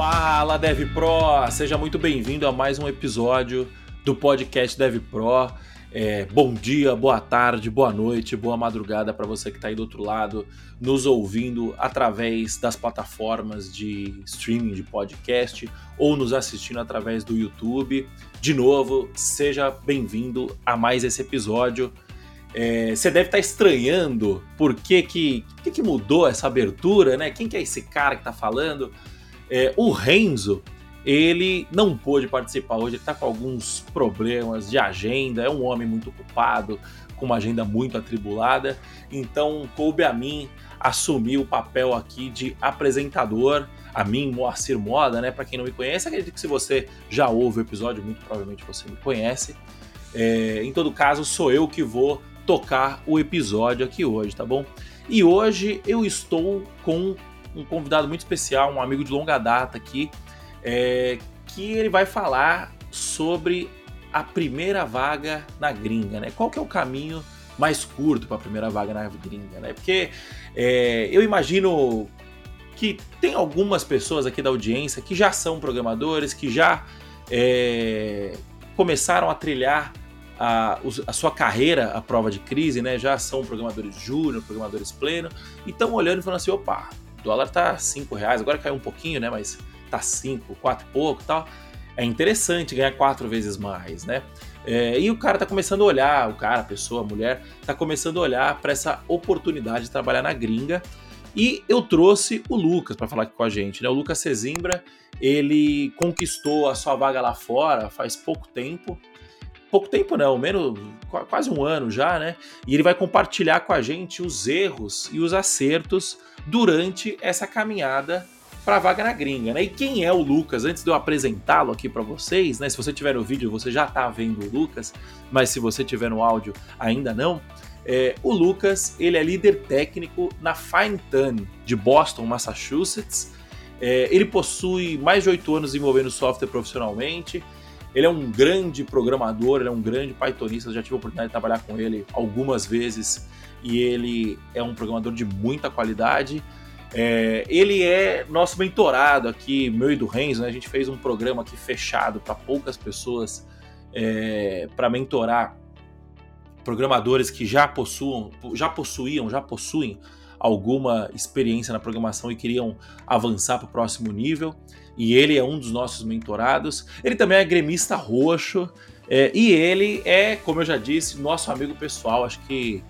Fala Dev Pro, seja muito bem-vindo a mais um episódio do podcast Dev Pro. É, bom dia, boa tarde, boa noite, boa madrugada para você que está aí do outro lado, nos ouvindo através das plataformas de streaming de podcast ou nos assistindo através do YouTube. De novo, seja bem-vindo a mais esse episódio. É, você deve estar tá estranhando por que, que, que, que mudou essa abertura, né? Quem que é esse cara que está falando? É, o Renzo, ele não pôde participar hoje, ele está com alguns problemas de agenda, é um homem muito ocupado, com uma agenda muito atribulada, então coube a mim assumir o papel aqui de apresentador, a mim, Moacir Moda, né? Para quem não me conhece, acredito que se você já ouve o episódio, muito provavelmente você me conhece. É, em todo caso, sou eu que vou tocar o episódio aqui hoje, tá bom? E hoje eu estou com um convidado muito especial, um amigo de longa data aqui, é, que ele vai falar sobre a primeira vaga na gringa, né? Qual que é o caminho mais curto para a primeira vaga na gringa, né? Porque é, eu imagino que tem algumas pessoas aqui da audiência que já são programadores, que já é, começaram a trilhar a, a, sua carreira à prova de crise, né? Já são programadores júnior, programadores pleno, e estão olhando e falando assim, opa, o dólar tá 5 reais, agora caiu um pouquinho, né? Mas tá 5, 4 e pouco tal. É interessante ganhar quatro vezes mais, né? É, e o cara tá começando a olhar, o cara, a pessoa, a mulher, tá começando a olhar para essa oportunidade de trabalhar na gringa. E eu trouxe o Lucas para falar aqui com a gente, né? O Lucas Cezimbra, ele conquistou a sua vaga lá fora faz pouco tempo. Pouco tempo não, menos quase um ano já, né? E ele vai compartilhar com a gente os erros e os acertos durante essa caminhada para a vaga na gringa, né? E quem é o Lucas? Antes de eu apresentá-lo aqui para vocês, né? Se você tiver no vídeo, você já está vendo o Lucas, mas se você tiver no áudio, ainda não. É, o Lucas, ele é líder técnico na Fine de Boston, Massachusetts. É, ele possui mais de oito anos desenvolvendo software profissionalmente. Ele é um grande programador, ele é um grande Pythonista. Já tive a oportunidade de trabalhar com ele algumas vezes e ele é um programador de muita qualidade. É, ele é nosso mentorado aqui, meu e do Renzo, né? A gente fez um programa aqui fechado para poucas pessoas é, para mentorar programadores que já possuam, já possuíam, já possuem alguma experiência na programação e queriam avançar para o próximo nível. E ele é um dos nossos mentorados. Ele também é gremista roxo. É, e ele é, como eu já disse, nosso amigo pessoal. Acho que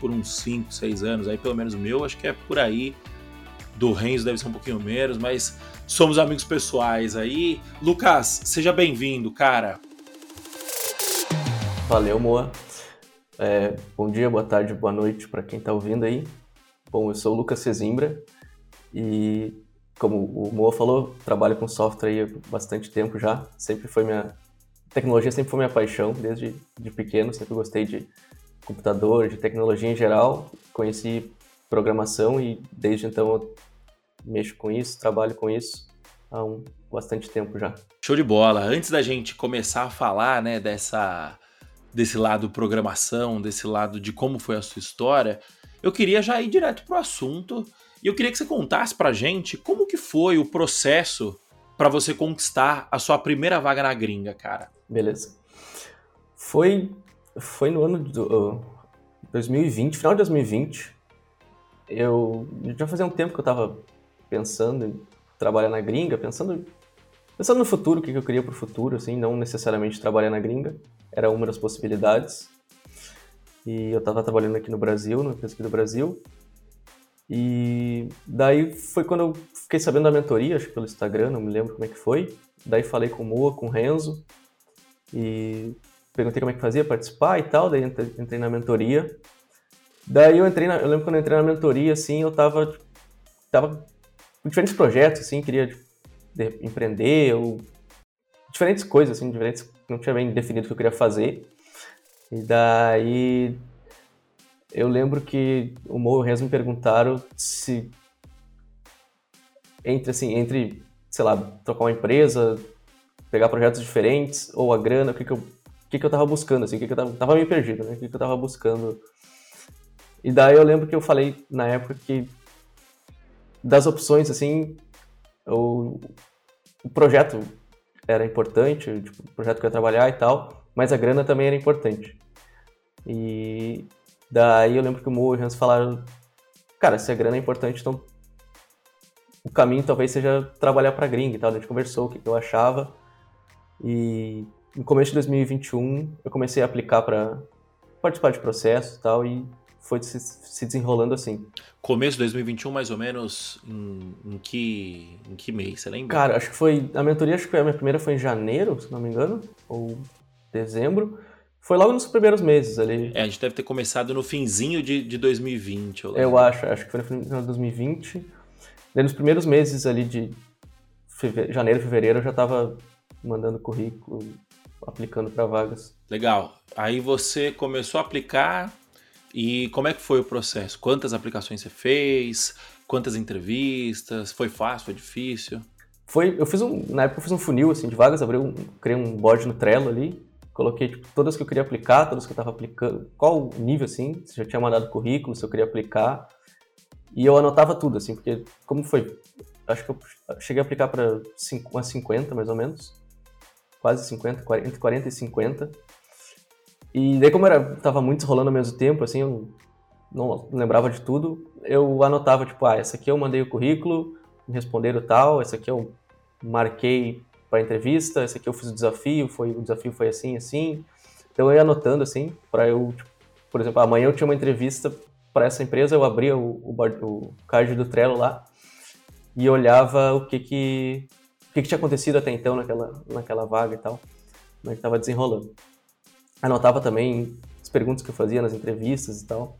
por uns 5, 6 anos, aí pelo menos meu, acho que é por aí. Do Renzo deve ser um pouquinho menos, mas somos amigos pessoais aí. Lucas, seja bem-vindo, cara. Valeu, Moa. É, bom dia, boa tarde, boa noite para quem está ouvindo aí. Bom, eu sou o Lucas Cezimbra e, como o Moa falou, trabalho com software há bastante tempo já. Sempre foi minha. Tecnologia sempre foi minha paixão, desde de pequeno, sempre gostei de computador, de tecnologia em geral. Conheci programação e desde então eu mexo com isso, trabalho com isso há um, bastante tempo já. Show de bola. Antes da gente começar a falar, né, dessa desse lado programação, desse lado de como foi a sua história, eu queria já ir direto pro assunto e eu queria que você contasse pra gente como que foi o processo para você conquistar a sua primeira vaga na gringa, cara. Beleza. Foi foi no ano de uh, 2020, final de 2020. Eu já fazia um tempo que eu estava pensando em trabalhar na gringa, pensando pensando no futuro, o que eu queria para o futuro, assim, não necessariamente trabalhar na gringa, era uma das possibilidades. E eu estava trabalhando aqui no Brasil, no aqui do Brasil. E daí foi quando eu fiquei sabendo da mentoria, acho que pelo Instagram, não me lembro como é que foi. Daí falei com o Moa, com o Renzo, e perguntei como é que fazia participar e tal, daí entrei na mentoria. Daí eu entrei na, eu lembro quando eu entrei na mentoria, assim, eu tava, tava com diferentes projetos, assim, queria de, empreender, ou diferentes coisas, assim, diferentes, não tinha bem definido o que eu queria fazer. E daí eu lembro que o Mo e o Renzo me perguntaram se entre, assim, entre, sei lá, trocar uma empresa, pegar projetos diferentes, ou a grana, o que, que eu o que, que eu tava buscando, assim, o que, que eu tava, tava meio perdido, né? O que, que eu tava buscando. E daí eu lembro que eu falei na época que das opções, assim, eu, o projeto era importante, tipo, o projeto que eu ia trabalhar e tal, mas a grana também era importante. E daí eu lembro que o Mo e o Hans falaram, cara, se a grana é importante, então o caminho talvez seja trabalhar para gringa e tal. A gente conversou o que eu achava e no começo de 2021 eu comecei a aplicar para participar de processo e tal e foi se, se, desenrolando assim. Começo de 2021, mais ou menos, em, em, que, em que mês, você lembra? Cara, acho que foi. A mentoria, acho que a minha primeira foi em janeiro, se não me engano, ou dezembro. Foi logo nos primeiros meses ali. É, a gente deve ter começado no finzinho de, de 2020. Eu, eu acho, acho que foi no final de 2020. Daí nos primeiros meses ali de feve... janeiro, fevereiro, eu já estava mandando currículo, aplicando para vagas. Legal. Aí você começou a aplicar e como é que foi o processo? Quantas aplicações você fez? Quantas entrevistas? Foi fácil? Foi difícil? Foi, eu fiz um, na época eu fiz um funil assim de vagas, abri um, criei um board no Trello ali, coloquei tipo, todas que eu queria aplicar, todas que eu estava aplicando, qual nível assim, se já tinha mandado currículo, se eu queria aplicar. E eu anotava tudo assim, porque como foi, acho que eu cheguei a aplicar para umas 50 mais ou menos, quase 50, 40, entre 40 e 50. E daí como era, tava muito rolando ao mesmo tempo, assim, eu não lembrava de tudo, eu anotava, tipo, ah, essa aqui eu mandei o currículo, me responderam tal, essa aqui eu marquei para entrevista, essa aqui eu fiz o desafio, foi o desafio foi assim, assim. Então eu ia anotando, assim, para eu, tipo, por exemplo, amanhã eu tinha uma entrevista para essa empresa, eu abria o, o, o card do Trello lá e olhava o que que, o que, que tinha acontecido até então naquela, naquela vaga e tal, como é que estava desenrolando anotava também as perguntas que eu fazia nas entrevistas e tal.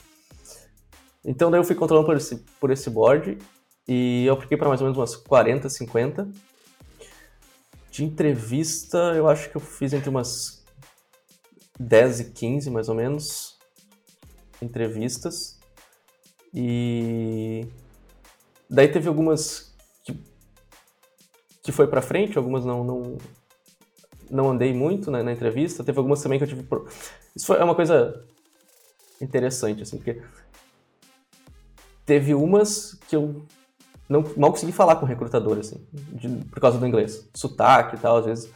Então daí eu fui controlando por esse, por esse board e eu apliquei para mais ou menos umas 40, 50. De entrevista, eu acho que eu fiz entre umas 10 e 15, mais ou menos, entrevistas. E daí teve algumas que, que foi para frente, algumas não, não, não andei muito né, na entrevista. Teve algumas também que eu tive. Isso foi, é uma coisa interessante, assim, porque teve umas que eu não mal consegui falar com o recrutador, assim, de, por causa do inglês. Sotaque e tal, às vezes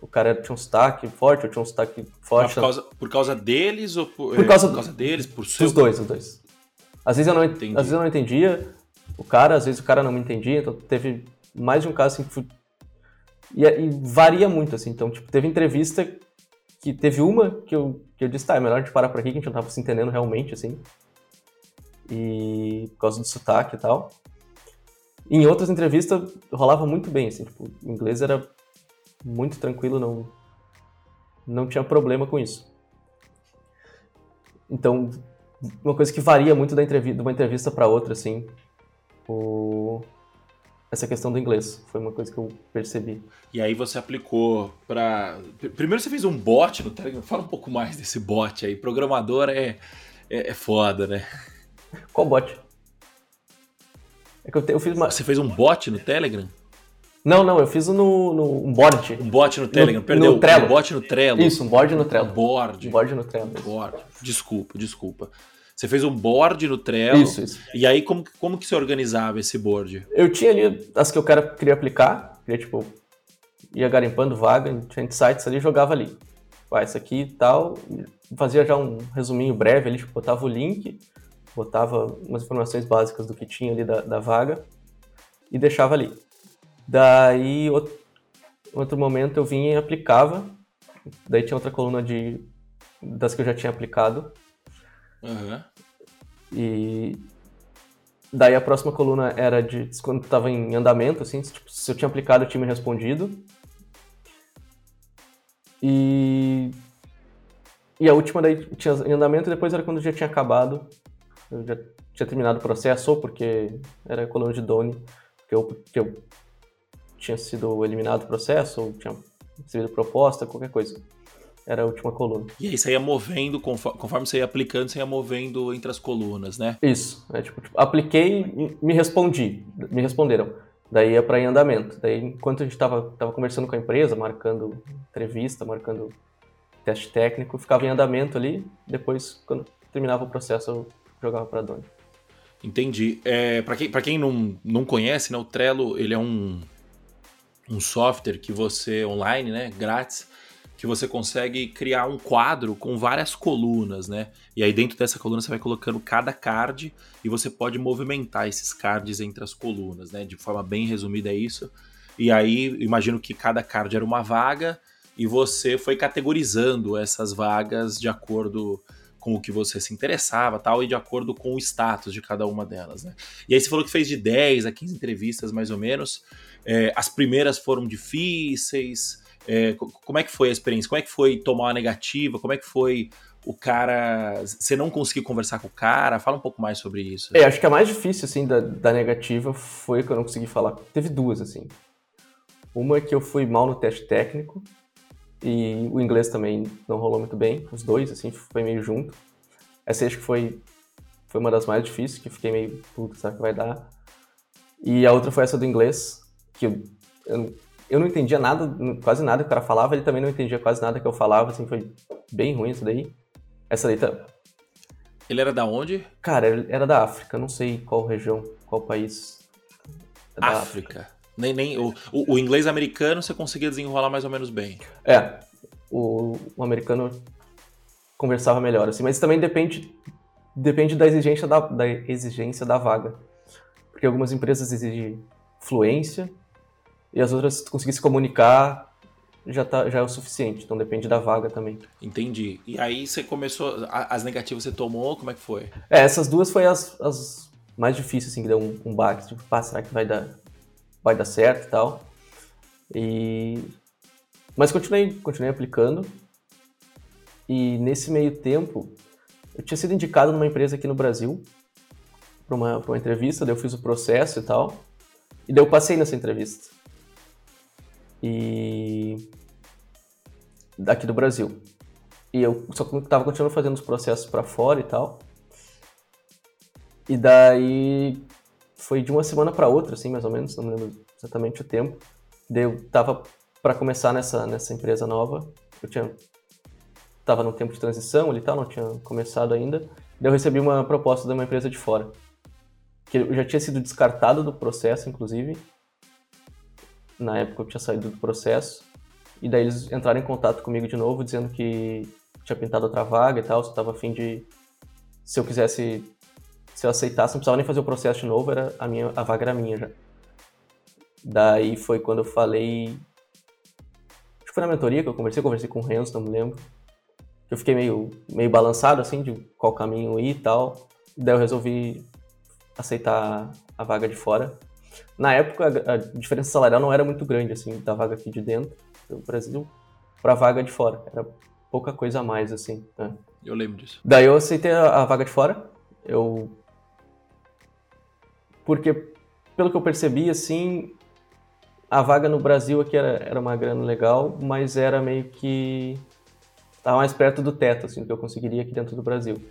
o cara tinha um sotaque forte, eu tinha um sotaque forte. por, causa, por causa deles ou por, por, causa, por causa deles? Por seu... Os dois, os dois. Às vezes, eu não, Entendi. às vezes eu não entendia o cara, às vezes o cara não me entendia, então teve mais de um caso assim que fui e, e, varia muito, assim. Então, tipo, teve entrevista que teve uma que eu, que eu disse, tá, é melhor a gente parar por aqui, que a gente não tava se entendendo realmente, assim. E por causa do sotaque e tal. Em outras entrevistas rolava muito bem, assim, tipo, o inglês era muito tranquilo, não, não tinha problema com isso. Então, uma coisa que varia muito da entrevista, de uma entrevista para outra, assim, o, essa questão do inglês. Foi uma coisa que eu percebi. E aí você aplicou para. Primeiro você fez um bot no Telegram. Fala um pouco mais desse bot aí. Programador é, é, é foda, né? Qual bot? É que eu, te... eu fiz uma... Você fez um bot no Telegram? Não, não, eu fiz no, no um board. Um bot no Telegram, no, perdeu. No Trello. Um bot no Trello. Isso, um board no Trello. Um board. Um board no Trello. Board. Desculpa, desculpa. Você fez um board no Trello. Isso, isso. E aí, como, como que você organizava esse board? Eu tinha ali as que eu quero, queria aplicar. Queria, tipo, ia garimpando vaga, tinha sites ali jogava ali. Ah, essa aqui e tal. Fazia já um resuminho breve ali, tipo, botava o link, botava umas informações básicas do que tinha ali da, da vaga e deixava ali. Daí, outro, outro momento eu vinha e aplicava. Daí tinha outra coluna de das que eu já tinha aplicado. Uhum. E daí a próxima coluna era de quando estava em andamento, assim, tipo, se eu tinha aplicado, eu tinha me respondido. E e a última daí tinha em andamento e depois era quando já tinha acabado. Eu já tinha terminado o processo, ou porque era a coluna de Doni, porque eu, porque eu tinha sido eliminado do processo, ou tinha recebido proposta, qualquer coisa era a última coluna. E aí você ia movendo, conforme você ia aplicando, você ia movendo entre as colunas, né? Isso. É, tipo, tipo apliquei e me respondi. Me responderam. Daí ia para em andamento. Daí, enquanto a gente estava tava conversando com a empresa, marcando entrevista, marcando teste técnico, ficava em andamento ali. Depois, quando terminava o processo, eu jogava para Doni. Entendi. É, para quem, pra quem não, não conhece, né, o Trello ele é um, um software que você online, né, grátis, que você consegue criar um quadro com várias colunas, né? E aí dentro dessa coluna você vai colocando cada card e você pode movimentar esses cards entre as colunas, né? De forma bem resumida é isso. E aí imagino que cada card era uma vaga e você foi categorizando essas vagas de acordo com o que você se interessava tal, e de acordo com o status de cada uma delas. Né? E aí você falou que fez de 10 a 15 entrevistas, mais ou menos. É, as primeiras foram difíceis. É, como é que foi a experiência? Como é que foi tomar uma negativa? Como é que foi o cara. Você não conseguiu conversar com o cara? Fala um pouco mais sobre isso. É, acho que a mais difícil, assim, da, da negativa foi que eu não consegui falar. Teve duas, assim. Uma é que eu fui mal no teste técnico, e o inglês também não rolou muito bem, os dois, assim, foi meio junto. Essa acho que foi, foi uma das mais difíceis, que eu fiquei meio, puta, será que vai dar? E a outra foi essa do inglês, que eu, eu, eu não entendia nada, quase nada que o cara falava, ele também não entendia quase nada que eu falava, assim, foi bem ruim isso daí. Essa daí tá... Ele era da onde? Cara, ele era da África, não sei qual região, qual país. É África. África. Nem, nem, o, o, o, inglês americano você conseguia desenrolar mais ou menos bem. É, o, o americano conversava melhor, assim, mas também depende, depende da exigência da, da exigência da vaga. Porque algumas empresas exigem fluência e as outras, se tu conseguir se comunicar, já, tá, já é o suficiente. Então depende da vaga também. Entendi. E aí você começou, as negativas você tomou, como é que foi? É, essas duas foi as, as mais difíceis, assim, que deu um, um baque. Tipo, pá, será que vai dar, vai dar certo e tal. E... Mas continuei, continuei aplicando. E nesse meio tempo, eu tinha sido indicado numa empresa aqui no Brasil para uma, uma entrevista, daí eu fiz o processo e tal. E daí eu passei nessa entrevista. E. daqui do Brasil. E eu só que tava continuando fazendo os processos para fora e tal. E daí foi de uma semana para outra, assim, mais ou menos, não me lembro exatamente o tempo. Daí eu tava para começar nessa, nessa empresa nova, eu tinha tava no tempo de transição e tal, não tinha começado ainda. Daí eu recebi uma proposta de uma empresa de fora, que eu já tinha sido descartado do processo, inclusive. Na época eu tinha saído do processo. E daí eles entraram em contato comigo de novo, dizendo que tinha pintado outra vaga e tal, se eu tava afim de... Se eu quisesse se eu aceitasse, não precisava nem fazer o processo de novo, era a, minha, a vaga era minha já. Daí foi quando eu falei. Acho que foi na mentoria que eu conversei, conversei com o Renzo, não me lembro. Eu fiquei meio, meio balançado assim de qual caminho ir e tal. Daí eu resolvi aceitar a vaga de fora. Na época a, a diferença salarial não era muito grande assim da vaga aqui de dentro do Brasil para a vaga de fora. Era pouca coisa a mais assim. Né? Eu lembro disso. Daí eu aceitei a, a vaga de fora. Eu porque, pelo que eu percebi, assim, a vaga no Brasil aqui era, era uma grana legal, mas era meio que. estava mais perto do teto, assim, do que eu conseguiria aqui dentro do Brasil.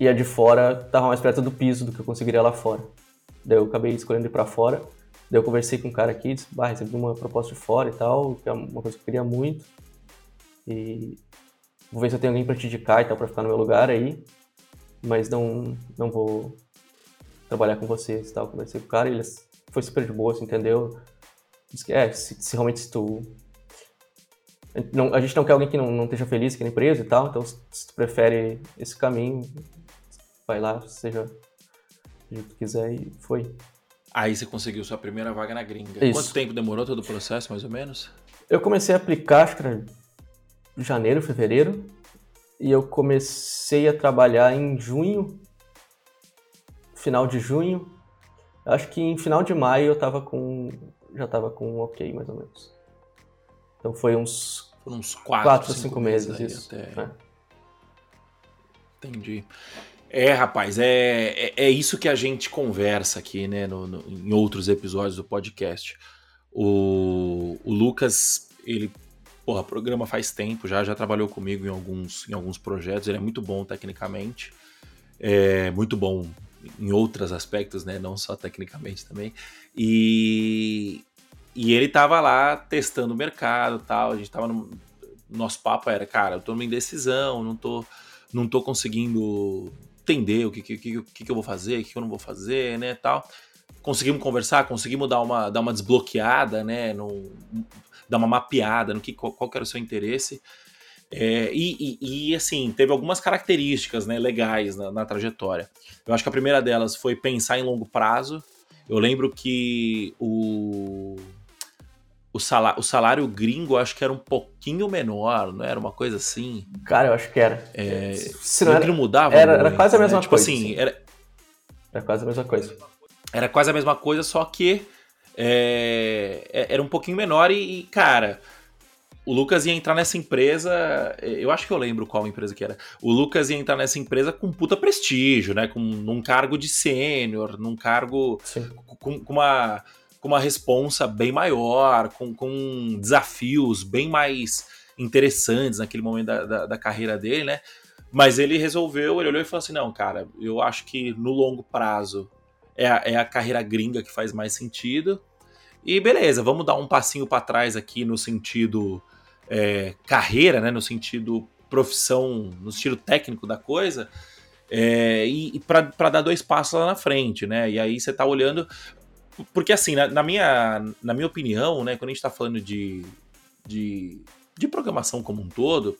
E a de fora estava mais perto do piso do que eu conseguiria lá fora. Daí eu acabei escolhendo ir para fora. Daí eu conversei com um cara aqui, disse, bah, recebi uma proposta de fora e tal, que é uma coisa que eu queria muito. E vou ver se eu tenho alguém para te indicar e tal, para ficar no meu lugar aí. Mas não, não vou trabalhar com vocês e tal. Conversei com o cara ele foi super de boa, assim, entendeu? Disse que, é, se, se realmente se tu... Não, a gente não quer alguém que não, não esteja feliz aqui na empresa e tal, então se tu prefere esse caminho, vai lá, seja o que tu quiser e foi. Aí você conseguiu sua primeira vaga na gringa. Isso. Quanto tempo demorou todo o processo, mais ou menos? Eu comecei a aplicar, acho que era janeiro, fevereiro, e eu comecei a trabalhar em junho final de junho. Acho que em final de maio eu tava com. Já tava com um ok, mais ou menos. Então foi uns. Foram uns 4 ou 5 meses, meses isso. Até... É. Entendi. É, rapaz, é, é, é, isso que a gente conversa aqui, né, no, no, em outros episódios do podcast. O, o Lucas, ele, porra, programa faz tempo já, já trabalhou comigo em alguns, em alguns projetos, ele é muito bom tecnicamente, é muito bom em outros aspectos, né? Não só tecnicamente também. E, e ele tava lá testando o mercado tal. A gente tava no. Nosso papo era, cara, eu tô numa indecisão, não tô, não tô conseguindo entender o que, que, que, que eu vou fazer, o que eu não vou fazer, né? Tal. conseguimos conversar, conseguimos dar uma, dar uma desbloqueada, né? No, dar uma mapeada no que qual, qual era o seu interesse. É, e, e, e, assim, teve algumas características né, legais na, na, trajetória. Eu acho que a primeira delas foi pensar em longo prazo. Eu lembro que o, o, salário, o salário gringo acho que era um pouquinho menor, não era uma coisa assim? Cara, eu acho que era. É, Se não, era, mudava. Era, muito, era quase a mesma né? tipo coisa. Tipo assim, era, era quase a mesma coisa. Era quase a mesma coisa, só que é, é era um pouquinho menor e, e cara o Lucas ia entrar nessa empresa, eu acho que eu lembro qual empresa que era. O Lucas ia entrar nessa empresa com puta prestígio, né? Com num cargo de sênior, num cargo com, com, uma com uma responsa bem maior, com, com desafios bem mais interessantes naquele momento da, da, da carreira dele, né? Mas ele resolveu, ele olhou e falou assim: não, cara, eu acho que no longo prazo é a, é a carreira gringa que faz mais sentido. E beleza, vamos dar um passinho para trás aqui no sentido é, carreira, né, no sentido profissão, no sentido técnico da coisa, é, e, e para dar dois passos lá na frente, né? E aí você tá olhando. Porque assim, na, na minha, na minha opinião, né, quando a gente está falando de, de, de programação como um todo,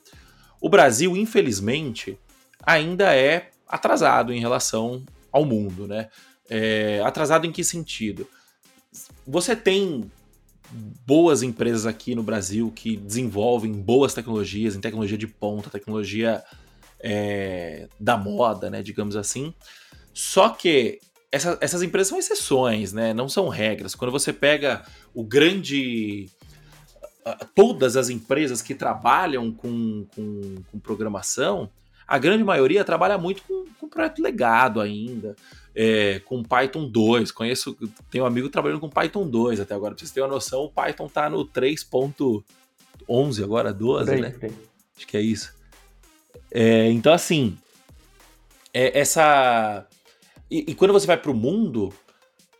o Brasil, infelizmente, ainda é atrasado em relação ao mundo, né? É, atrasado em que sentido? Você tem boas empresas aqui no Brasil que desenvolvem boas tecnologias, em tecnologia de ponta, tecnologia é, da moda, né, digamos assim. Só que essa, essas empresas são exceções, né, não são regras. Quando você pega o grande todas as empresas que trabalham com, com, com programação, a grande maioria trabalha muito com, com projeto legado ainda, é, com Python 2. Conheço, tenho um amigo trabalhando com Python 2 até agora. Pra vocês terem uma noção, o Python tá no 3.11 agora, 12, aí, né? Acho que é isso. É, então, assim, é, essa. E, e, quando você vai para o mundo,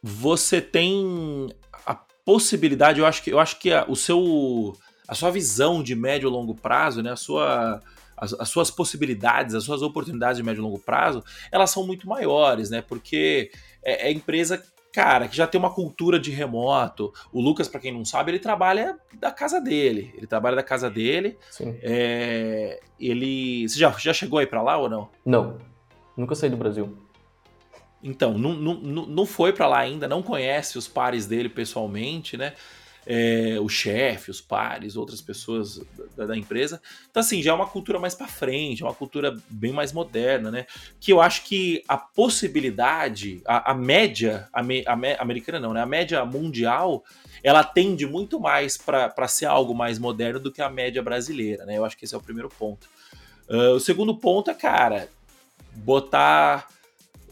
você tem a possibilidade, eu acho que, eu acho que a, o seu, a sua visão de médio e longo prazo, né, a sua as, as, suas possibilidades, as suas oportunidades de médio e longo prazo, elas são muito maiores, né? Porque é, é empresa cara, que já tem uma cultura de remoto. O Lucas, para quem não sabe, ele trabalha da casa dele. Ele trabalha da casa dele. Sim. É, ele. Você já, já chegou aí para lá ou não? Não. Nunca saí do Brasil. Então, não, não, não foi para lá ainda, não conhece os pares dele pessoalmente, né? É, o chefe, os pares, outras pessoas da, da, empresa. Então, assim, já é uma cultura mais para frente, é uma cultura bem mais moderna, né? Que eu acho que a possibilidade, a, a média, a, me, a me, americana não, né? A média mundial, ela tende muito mais para ser algo mais moderno do que a média brasileira, né? Eu acho que esse é o primeiro ponto. Uh, o segundo ponto é, cara, botar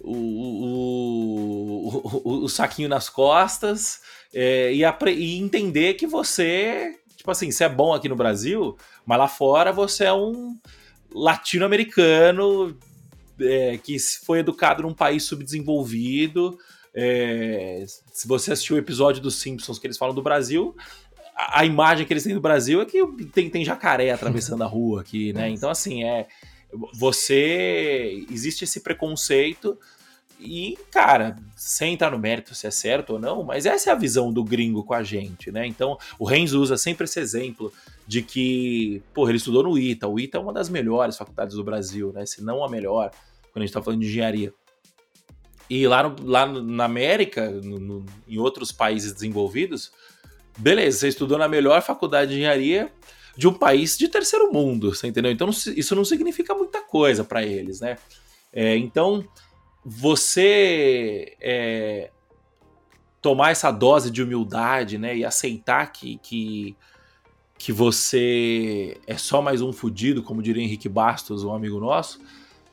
o, o, o, o saquinho nas costas é, e, e, entender que você, tipo assim, você é bom aqui no Brasil, mas lá fora você é um latino-americano é, que foi educado num país subdesenvolvido. É, se você assistiu o episódio dos Simpsons que eles falam do Brasil, a, a, imagem que eles têm do Brasil é que tem, tem jacaré atravessando a rua aqui, né? Então, assim, é. Você. Existe esse preconceito e, cara, sem entrar no mérito se é certo ou não, mas essa é a visão do gringo com a gente, né? Então, o Renz usa sempre esse exemplo de que, porra, ele estudou no ITA. O ITA é uma das melhores faculdades do Brasil, né? Se não a melhor, quando a gente tá falando de engenharia. E lá, no, lá na América, no, no, em outros países desenvolvidos, beleza, você estudou na melhor faculdade de engenharia de um país de terceiro mundo, você entendeu? Então, isso não significa muita coisa para eles, né? É, então você é, tomar essa dose de humildade, né, e aceitar que, que, que você é só mais um fudido, como diria Henrique Bastos, um amigo nosso,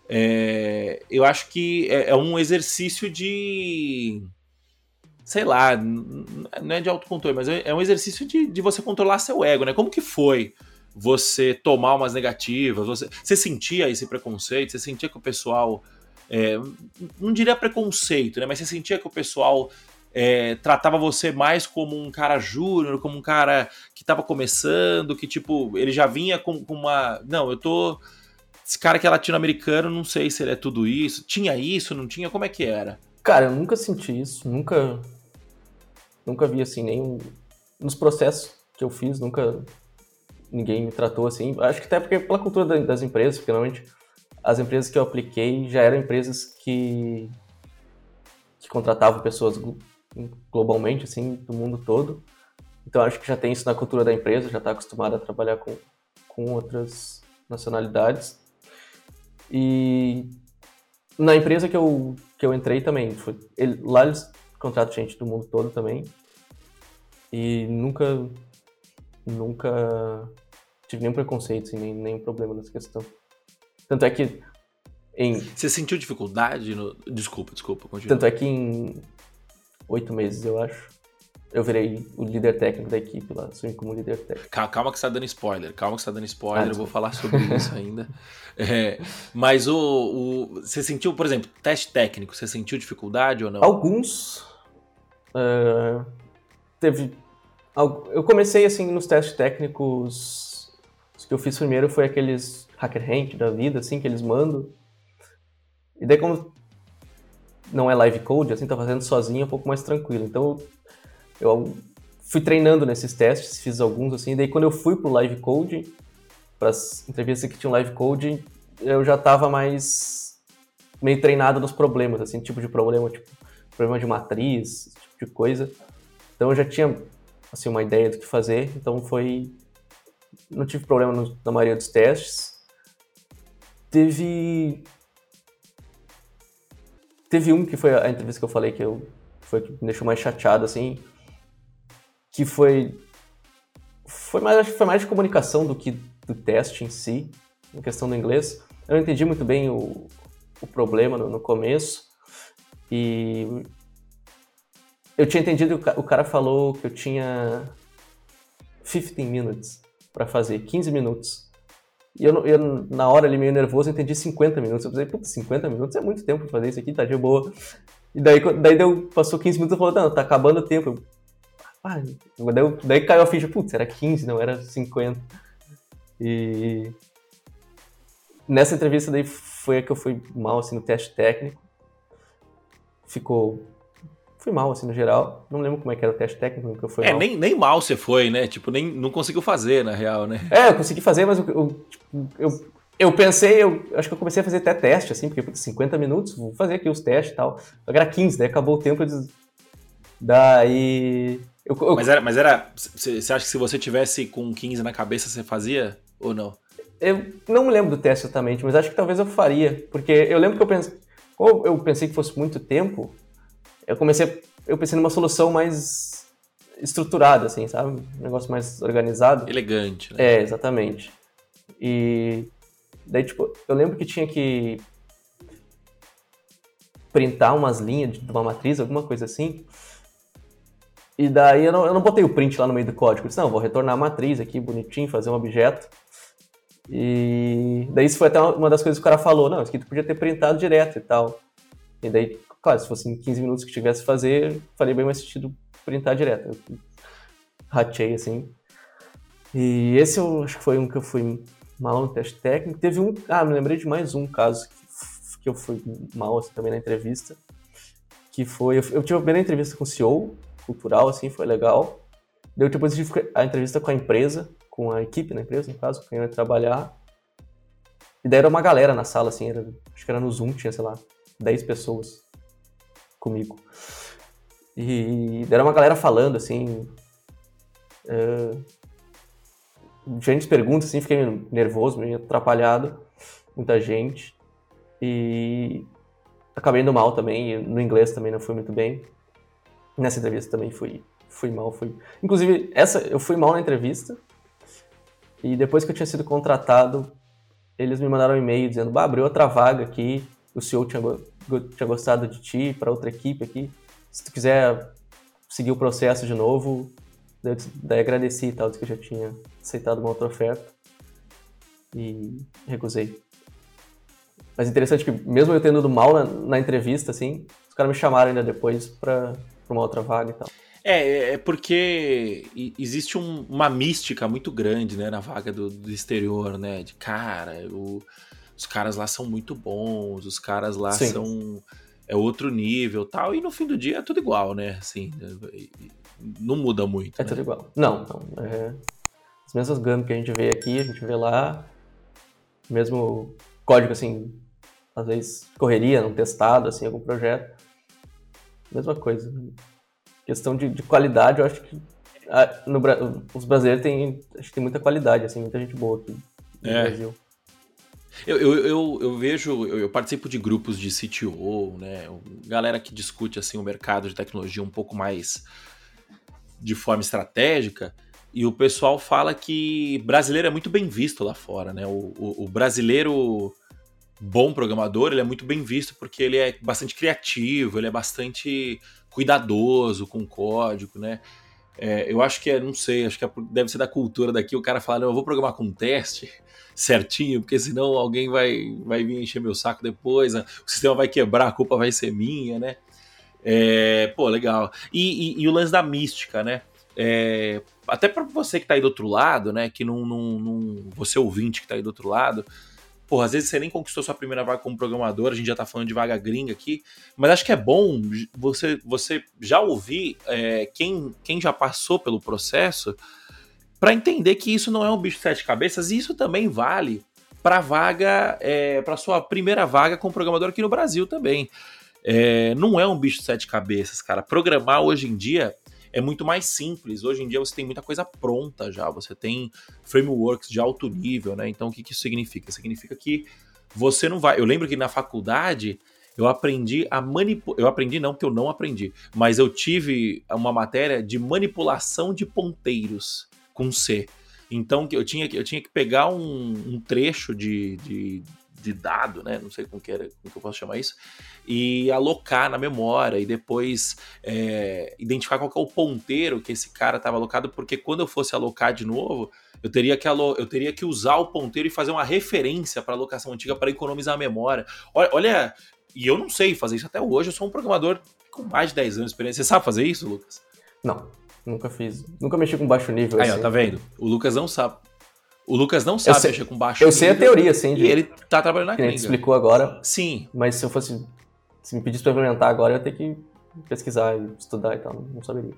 é, eu acho que é, é, um exercício de. Sei lá, não é de autocontrole, mas é, é um exercício de, de você controlar seu ego, né? Como que foi você tomar umas negativas? Você, você sentia esse preconceito? Você sentia que o pessoal é, não diria preconceito, né? Mas você sentia que o pessoal é, tratava você mais como um cara júnior, como um cara que tava começando, que tipo, ele já vinha com, com uma. Não, eu tô. Esse cara que é latino-americano, não sei se ele é tudo isso. Tinha isso, não tinha? Como é que era? Cara, eu nunca senti isso, nunca nunca vi assim nem nos processos que eu fiz, nunca ninguém me tratou assim. Acho que até porque pela cultura das empresas, porque normalmente as empresas que eu apliquei já eram empresas que que contratavam pessoas globalmente assim, do mundo todo. Então acho que já tem isso na cultura da empresa, já está acostumado a trabalhar com com outras nacionalidades. E na empresa que eu, que eu entrei também, foi, ele, lá eles contratam gente do mundo todo também. E nunca, nunca tive nenhum preconceito, assim, nem, nenhum problema nessa questão. Tanto é que em... Você sentiu dificuldade no... Desculpa, desculpa, continua. Tanto é que em oito meses, eu acho, eu virei o líder técnico da equipe lá, assumi como líder técnico. Calma que você tá dando spoiler, calma que você tá dando spoiler, ah, eu vou falar sobre isso ainda. É, mas o, o, Você sentiu, por exemplo, teste técnico, você sentiu dificuldade ou não? Alguns. Uh, teve. Eu comecei assim nos testes técnicos. Os que eu fiz primeiro foi aqueles hacker rank da vida, assim, que eles mandam. E daí, como não é live code, assim, tá fazendo sozinho, é um pouco mais tranquilo. Então, eu fui treinando nesses testes, fiz alguns assim, daí quando eu fui pro live coding, para as entrevistas que tinham live coding, eu já estava mais meio treinado nos problemas, assim, tipo de problema, tipo problema de matriz, esse tipo de coisa. Então eu já tinha assim uma ideia do que fazer, então foi não tive problema no, na maioria dos testes. Teve teve um que foi a entrevista que eu falei que eu foi que me deixou mais chateado assim, que foi foi mais acho que foi mais de comunicação do que do teste em si, em questão do inglês. Eu não entendi muito bem o, o problema no, no começo e eu tinha entendido que o cara falou que eu tinha 15 minutes para fazer, 15 minutos. E eu, eu, na hora ali, meio nervoso, entendi 50 minutos. Eu pensei, puta, 50 minutos é muito tempo pra fazer isso aqui, tá de boa. E daí, daí deu, passou 15 minutos e falou, não, tá acabando o tempo. Eu, ah, daí, daí caiu a ficha, putz, era 15, não era 50. E nessa entrevista daí foi a que eu fui mal assim no teste técnico. Ficou fui mal assim no geral. Não lembro como é que era o teste técnico que eu fui É, mal. nem, nem mal você foi, né? Tipo, nem não conseguiu fazer na real, né? É, eu consegui fazer, mas eu, eu, eu, eu pensei, eu acho que eu comecei a fazer até teste assim, porque putz, 50 minutos, vou fazer aqui os testes e tal. Agora era 15, daí acabou o tempo de daí eu, eu... Mas era, mas era. Você acha que se você tivesse com 15 na cabeça, você fazia ou não? Eu não me lembro do teste exatamente, mas acho que talvez eu faria. Porque eu lembro que eu pensei. Como eu pensei que fosse muito tempo, eu comecei. Eu pensei numa solução mais estruturada, assim, sabe? Um negócio mais organizado. Elegante, né? É, exatamente. E daí, tipo, eu lembro que tinha que printar umas linhas de uma matriz, alguma coisa assim. E daí eu não, eu não botei o print lá no meio do código. Eu disse, não, vou retornar a matriz aqui, bonitinho, fazer um objeto. E daí isso foi até uma das coisas que o cara falou, não, isso aqui tu podia ter printado direto e tal. E daí, claro, se fosse em 15 minutos que tivesse que fazer, faria bem mais sentido printar direto. Eu ratei assim. E esse eu acho que foi um que eu fui mal no teste técnico. Teve um, ah, me lembrei de mais um caso que, que eu fui mal assim, também na entrevista. Que foi, eu, eu tive a primeira entrevista com o CEO, cultural, assim, foi legal. Deu depois a entrevista com a empresa, com a equipe da empresa, no caso, com quem eu ia trabalhar. E daí era uma galera na sala, assim, era, acho que era no Zoom, tinha, sei lá, 10 pessoas comigo. E era uma galera falando, assim. Uh, gente pergunta, assim, fiquei nervoso, meio atrapalhado. Muita gente. E acabei indo mal também, no inglês também não fui muito bem. Nessa entrevista também fui, fui mal, fui. Inclusive, essa eu fui mal na entrevista. E depois que eu tinha sido contratado, eles me mandaram um e-mail dizendo: bah, abriu outra vaga aqui, o CEO tinha, tinha gostado de ti para outra equipe aqui. Se tu quiser seguir o processo de novo, daí, daí agradeci e tal, disse que eu já tinha aceitado uma outra oferta e recusei. Mas interessante que, mesmo eu tendo ido mal na, na entrevista, assim, os caras me chamaram ainda depois para uma outra vaga e tal. É, é porque existe um, uma mística muito grande, né, na vaga do, do exterior, né? De cara, o, os caras lá são muito bons, os caras lá Sim. são é outro nível tal. E no fim do dia é tudo igual, né? Assim, não muda muito. É né? tudo igual. Não, não. É... As mesmas gamas que a gente vê aqui, a gente vê lá. Mesmo código, assim, às vezes correria, não testado, assim, algum projeto. Mesma coisa. Questão de, de qualidade, eu acho que a, no, os brasileiros têm, acho que tem muita qualidade, assim, muita gente boa aqui no é. Brasil. Eu, eu, eu, eu, vejo, eu, participo de grupos de CTO, né? Galera que discute assim o mercado de tecnologia um pouco mais de forma estratégica. E o pessoal fala que brasileiro é muito bem visto lá fora, né? O, o, o brasileiro bom programador, ele é muito bem visto porque ele é bastante criativo, ele é bastante cuidadoso com o código, né? É, eu acho que é, não sei, acho que é, deve ser da cultura daqui. O cara fala, eu vou programar com um teste certinho, porque senão alguém vai, vai vir encher meu saco depois, o sistema vai quebrar, a culpa vai ser minha, né? É, pô, legal. E, e, e, o lance da mística, né? É, até para você que tá aí do outro lado, né? Que não, não, não, Você ouvinte que tá aí do outro lado, Porra, às vezes você nem conquistou sua primeira vaga como programador, a gente já tá falando de vaga gringa aqui, mas acho que é bom você, você já ouvir é, quem, quem já passou pelo processo para entender que isso não é um bicho de sete cabeças, e isso também vale para vaga, é, para sua primeira vaga como programador aqui no Brasil também. É, não é um bicho de sete cabeças, cara. Programar hoje em dia é muito mais simples. Hoje em dia você tem muita coisa pronta já, você tem frameworks de alto nível, né? Então o que, que isso significa? Significa que você não vai. Eu lembro que na faculdade eu aprendi a manipular. Eu aprendi não, porque eu não aprendi, mas eu tive uma matéria de manipulação de ponteiros com C. Então eu tinha, eu tinha que pegar um, um trecho de, de, de dado, né? Não sei como que, era, como que eu posso chamar isso, e alocar na memória e depois é, identificar qual é o ponteiro que esse cara estava alocado, porque quando eu fosse alocar de novo, eu teria que, eu teria que usar o ponteiro e fazer uma referência para a alocação antiga para economizar a memória. Olha, olha, e eu não sei fazer isso até hoje, eu sou um programador com mais de 10 anos de experiência. Você sabe fazer isso, Lucas? Não, nunca fiz. Nunca mexi com baixo nível. Aí, assim. ó, tá vendo? O Lucas não sabe. O Lucas não sabe sei, mexer com baixo. Eu sei a teoria. De, e ele tá trabalhando na que clínica. explicou agora. Sim. Mas se eu fosse. Se me pedisse para implementar agora, eu ia ter que pesquisar, estudar e tal. Não saberia.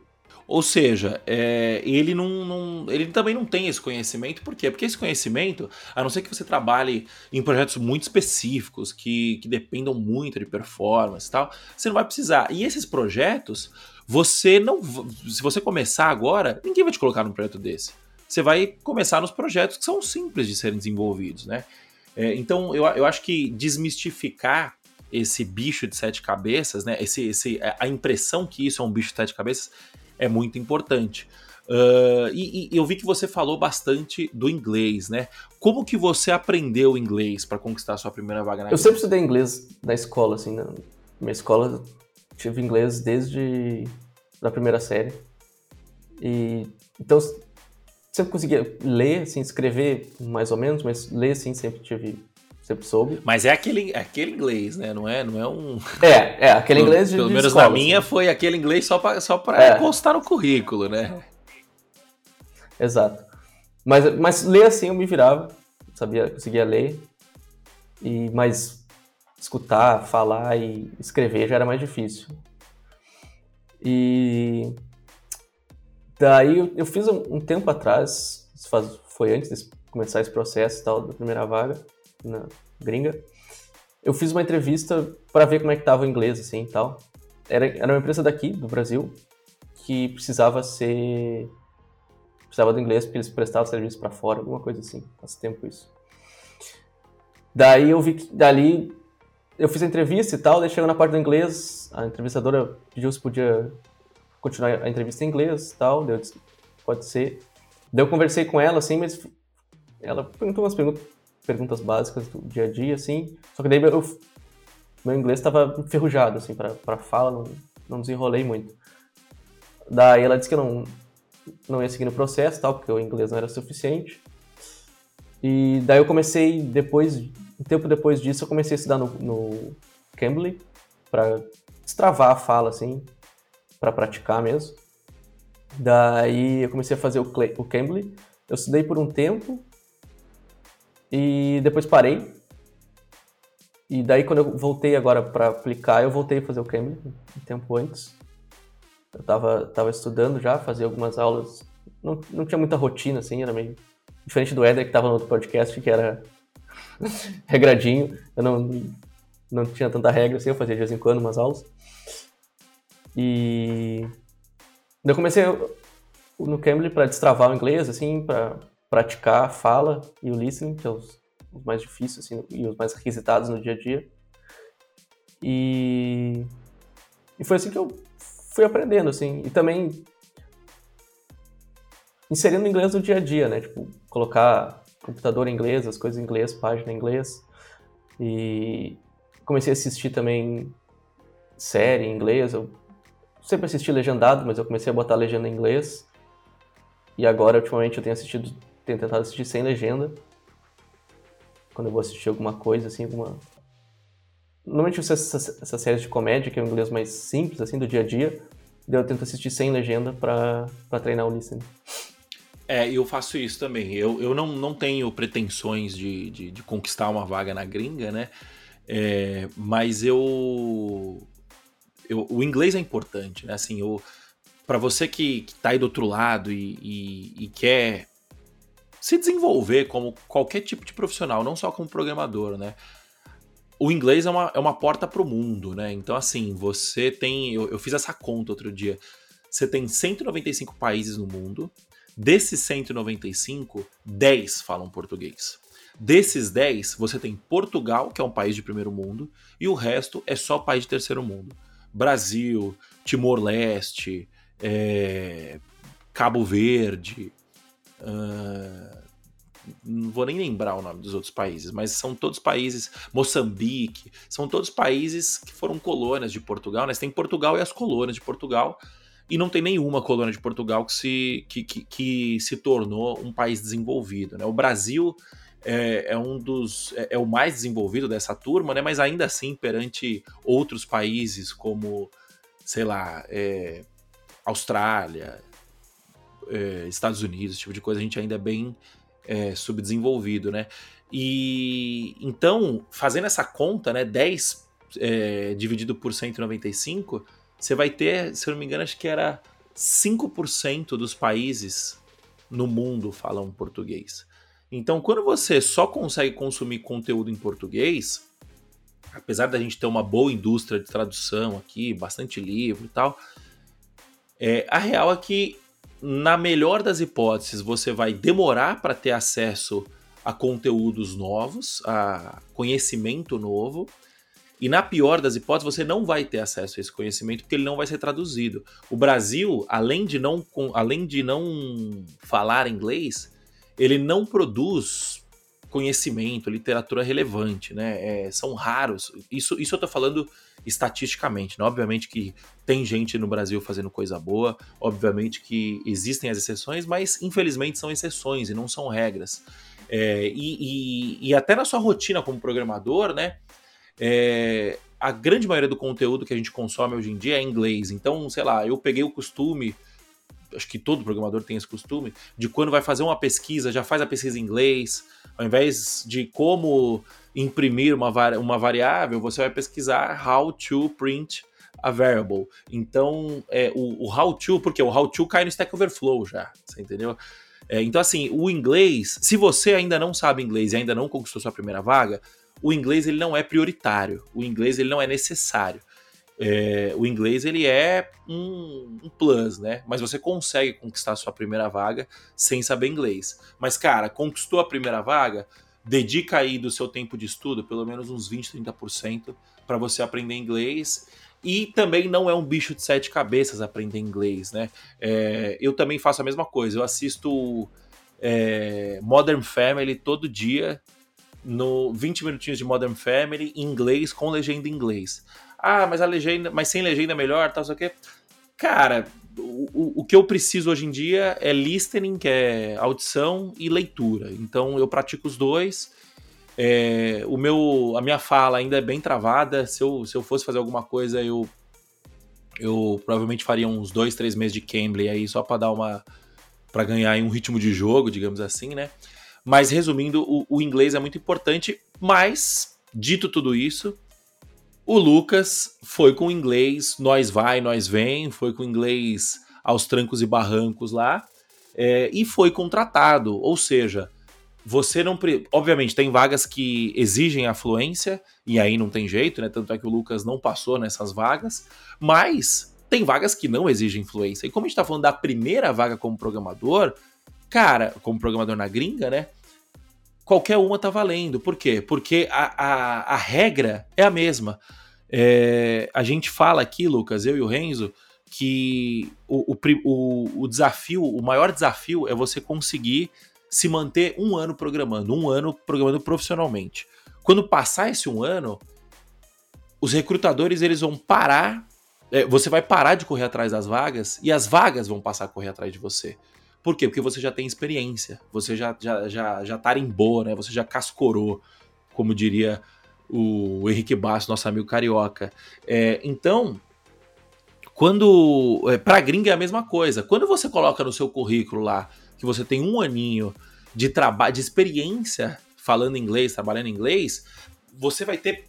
Ou seja, é, ele não, não, ele também não tem esse conhecimento, por quê? Porque esse conhecimento, a não ser que você trabalhe em projetos muito específicos, que, que dependam muito de performance e tal, você não vai precisar. E esses projetos, você não. Se você começar agora, ninguém vai te colocar num projeto desse você vai começar nos projetos que são simples de serem desenvolvidos, né? É, então, eu, eu acho que desmistificar esse bicho de sete cabeças, né? Esse, esse, é, a impressão que isso é um bicho de sete cabeças é muito importante. Uh, e, e, eu vi que você falou bastante do inglês, né? Como que você aprendeu inglês para conquistar a sua primeira vaga na Eu sempre estudei inglês na escola, assim, na minha escola tive inglês desde a primeira série. E então sempre conseguia ler, assim, escrever mais ou menos, mas ler, assim, sempre tive sempre soube. Mas é aquele, é aquele inglês, né? Não é, não é um. É, é aquele inglês de. Pelo menos escola, na minha assim. foi aquele inglês só para só pra é. constar no currículo, né? Exato. Mas, mas ler assim eu me virava, sabia, conseguia ler. E mas escutar, falar e escrever já era mais difícil. E Daí eu, fiz um, um, tempo atrás, faz, foi antes de começar esse processo tal, da primeira vaga na gringa, eu fiz uma entrevista para ver como é que tava o inglês, assim, e tal. Era, era uma empresa daqui, do Brasil, que precisava ser... Precisava do inglês porque eles prestavam serviço para fora, alguma coisa assim. Faz tempo isso. Daí eu vi que, dali, eu fiz a entrevista e tal, daí chegou na parte do inglês, a entrevistadora pediu se podia continuar a entrevista em inglês e tal. Deu, pode ser. Daí eu conversei com ela, assim, mas ela perguntou umas perguntas, perguntas básicas do dia a dia, assim. Só que daí eu, meu inglês estava enferrujado, assim, para fala, não, não desenrolei muito. Daí ela disse que eu não, não ia seguir no processo, tal, porque o inglês não era suficiente. E daí eu comecei, depois, um tempo depois disso, eu comecei a estudar no, no Cambly, para destravar a fala, assim, para praticar mesmo. Daí eu comecei a fazer o, o Cambly. Eu estudei por um tempo e depois parei. E daí quando eu voltei agora para aplicar, eu voltei a fazer o Cambly um tempo antes. Eu tava, tava estudando já, fazia algumas aulas. Não, não tinha muita rotina, assim, era meio. Diferente do Éder que tava no outro podcast, que era regradinho. Eu não, não tinha tanta regra assim, eu fazia de vez em quando umas aulas. E. Eu comecei no Cambly para destravar o inglês, assim, para praticar a fala e o listening, que é os, os mais difíceis assim, e os mais requisitados no dia a dia. E, e foi assim que eu fui aprendendo, assim, e também inserindo inglês no dia a dia, né? Tipo, colocar computador em inglês, as coisas em inglês, página em inglês. E comecei a assistir também série em inglês. Eu sempre assisti legendado, mas eu comecei a botar legenda em inglês. E agora, ultimamente, eu tenho assistido tenho tentado assistir sem legenda. Quando eu vou assistir alguma coisa, assim, alguma. Normalmente essas, essas séries de comédia, que é um inglês mais simples, assim, do dia a dia, eu tento assistir sem legenda para treinar o listening. É, eu faço isso também. Eu, eu não, não tenho pretensões de, de, de conquistar uma vaga na gringa, né? É, mas eu, eu, O inglês é importante, né? Assim, eu, para você que, que tá aí do outro lado e, e, e quer se desenvolver como qualquer tipo de profissional, não só como programador, né? O inglês é uma, é uma porta para o mundo, né? Então, assim, você tem. Eu, eu fiz essa conta outro dia. Você tem 195 países no mundo. Desses 195, 10 falam português. Desses 10, você tem Portugal, que é um país de primeiro mundo, e o resto é só país de terceiro mundo. Brasil, Timor-Leste, é... Cabo Verde, Uh, não vou nem lembrar o nome dos outros países, mas são todos países, Moçambique, são todos países que foram colônias de Portugal, né? Você tem Portugal e as colônias de Portugal, e não tem nenhuma colônia de Portugal que se, que, que, que se tornou um país desenvolvido, né? O Brasil é, é um dos. É, é, o mais desenvolvido dessa turma, né? Mas ainda assim, perante outros países como, sei lá, é, Austrália, é, Estados Unidos, esse tipo de coisa, a gente ainda é bem é, subdesenvolvido, né? E então, fazendo essa conta, né, 10 é, dividido por 195, você vai ter, se eu não me engano, acho que era 5% dos países no mundo falam português. Então, quando você só consegue consumir conteúdo em português, apesar da gente ter uma boa indústria de tradução aqui, bastante livro e tal, é, a real é que na melhor das hipóteses, você vai demorar para ter acesso a conteúdos novos, a conhecimento novo. E na pior das hipóteses, você não vai ter acesso a esse conhecimento porque ele não vai ser traduzido. O Brasil, além de não, além de não falar inglês, ele não produz conhecimento, literatura relevante, né? É, são raros. Isso, isso eu tô falando estatisticamente, né? Obviamente que tem gente no Brasil fazendo coisa boa, obviamente que existem as exceções, mas infelizmente são exceções e não são regras. É, e, e, e, até na sua rotina como programador, né? É, a grande maioria do conteúdo que a gente consome hoje em dia é inglês. Então, sei lá, eu peguei o costume acho que todo programador tem esse costume, de quando vai fazer uma pesquisa, já faz a pesquisa em inglês, ao invés de como imprimir uma, uma variável, você vai pesquisar how to print a variable. Então, é, o, o how to, porque o how to cai no Stack Overflow já, você entendeu? É, então, assim, o inglês, se você ainda não sabe inglês e ainda não conquistou sua primeira vaga, o inglês ele não é prioritário, o inglês ele não é necessário. É, o inglês ele é um, um, plus, né? Mas você consegue conquistar a sua primeira vaga sem saber inglês. Mas, cara, conquistou a primeira vaga, dedica aí do seu tempo de estudo pelo menos uns 20, 30% para você aprender inglês. E também não é um bicho de sete cabeças aprender inglês, né? É, eu também faço a mesma coisa. Eu assisto é, Modern Family todo dia, no 20 minutinhos de Modern Family em inglês com legenda em inglês. Ah, mas a legenda, mas sem legenda é melhor, tal, sei o quê. Cara, o, o que eu preciso hoje em dia é listening, que é audição e leitura. Então eu pratico os dois. É, o meu, a minha fala ainda é bem travada. Se eu, se eu fosse fazer alguma coisa, eu eu provavelmente faria uns dois, três meses de Cambly aí só para dar uma para ganhar um ritmo de jogo, digamos assim, né? Mas resumindo, o, o inglês é muito importante, mas Dito tudo isso, o Lucas foi com o inglês, nós vai, nós vem, foi com o inglês aos trancos e barrancos lá, é, e foi contratado. Ou seja, você não. Obviamente, tem vagas que exigem afluência, e aí não tem jeito, né? Tanto é que o Lucas não passou nessas vagas, mas tem vagas que não exigem influência. E como a gente tá falando da primeira vaga como programador, cara, como programador na gringa, né? Qualquer uma tá valendo. Por quê? Porque a, a, a regra é a mesma. É, a gente fala aqui, Lucas, eu e o Renzo, que o, o, o, desafio, o maior desafio é você conseguir se manter um ano programando, um ano programando profissionalmente. Quando passar esse um ano, os recrutadores eles vão parar, é, você vai parar de correr atrás das vagas e as vagas vão passar a correr atrás de você. Por quê? Porque você já tem experiência, você já, já, já, já tarimbou, né? Você já cascorou, como diria o Henrique Basso, nosso amigo carioca. É, então, quando. É, pra gringa é a mesma coisa. Quando você coloca no seu currículo lá que você tem um aninho de trabalho, de experiência falando inglês, trabalhando inglês, você vai ter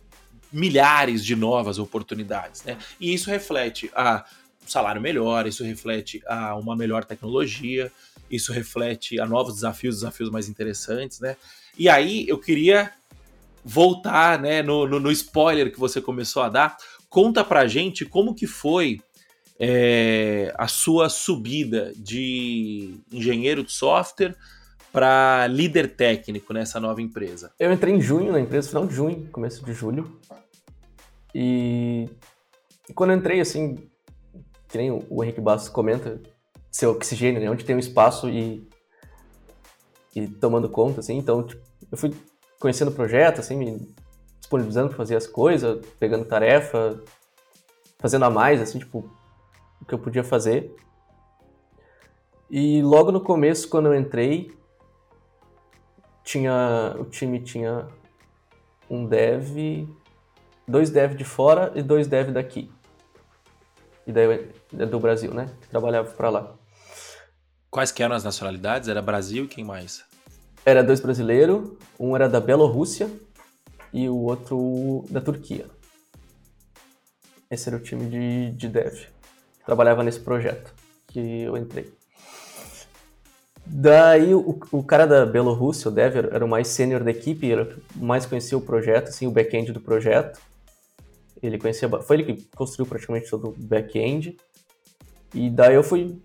milhares de novas oportunidades, né? E isso reflete a salário melhor, isso reflete a uma melhor tecnologia, isso reflete a novos desafios, desafios mais interessantes, né? E aí eu queria voltar, né, no, no, no spoiler que você começou a dar. Conta pra gente como que foi é, a sua subida de engenheiro de software para líder técnico nessa nova empresa. Eu entrei em junho na empresa, final de junho, começo de julho. E, e quando entrei, assim, que nem o Henrique Bastos comenta, seu oxigênio, né? Onde tem um espaço e, e tomando conta, assim. Então, tipo, eu fui conhecendo o projeto, assim, me disponibilizando para fazer as coisas, pegando tarefa, fazendo a mais, assim, tipo, o que eu podia fazer. E logo no começo, quando eu entrei, tinha o time tinha um dev, dois dev de fora e dois dev daqui. E daí é do Brasil, né? Que trabalhava para lá. Quais que eram as nacionalidades? Era Brasil e quem mais? Era dois brasileiros, um era da Bielorrússia e o outro da Turquia. Esse era o time de, de dev. Trabalhava nesse projeto que eu entrei. Daí o, o cara da Bielorrússia, o dev, era o mais sênior da equipe, era mais conhecia o projeto, assim, o back-end do projeto. Ele conhecia, foi ele que construiu praticamente todo o back-end. E daí eu fui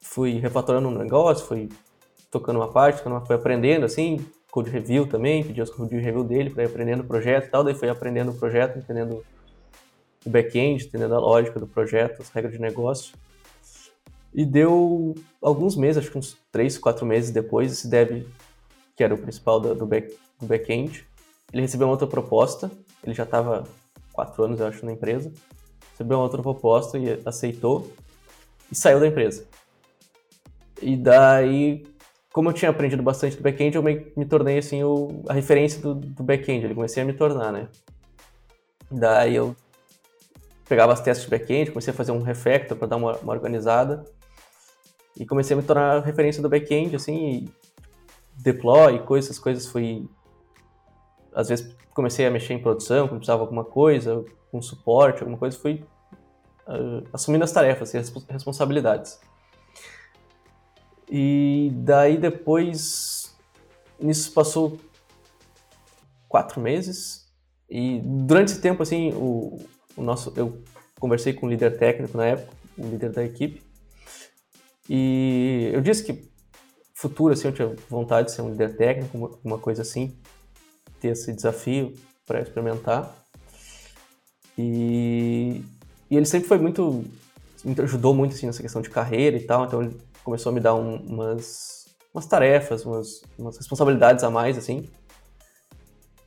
fui refatorando um negócio, fui tocando uma parte, fui aprendendo assim, code review também, pedi os code review dele para aprendendo o projeto e tal, daí fui aprendendo o projeto, entendendo o back-end, entendendo a lógica do projeto, as regras de negócio. E deu alguns meses, acho que uns 3, 4 meses depois, esse dev, que era o principal do, do back-end, ele recebeu uma outra proposta, ele já estava 4 anos, eu acho, na empresa, recebeu uma outra proposta e aceitou e saiu da empresa. E daí, como eu tinha aprendido bastante do back-end, eu me, me tornei assim o, a referência do, do back-end. Ele comecei a me tornar, né? Daí eu pegava as testes de back-end, comecei a fazer um refactor para dar uma, uma, organizada e comecei a me tornar a referência do back-end, assim, deploy, coisas, coisas fui às vezes comecei a mexer em produção, quando precisava alguma coisa, com suporte, alguma coisa, fui uh, assumindo as tarefas e as responsabilidades. E daí depois, nisso passou quatro meses. E durante esse tempo, assim, o, o nosso, eu conversei com o líder técnico na época, o líder da equipe. E eu disse que futuro, assim, eu tinha vontade de ser um líder técnico, uma coisa assim, ter esse desafio para experimentar. E, e ele sempre foi muito, me ajudou muito assim nessa questão de carreira e tal, então ele começou a me dar um, umas, umas tarefas, umas, umas responsabilidades a mais, assim.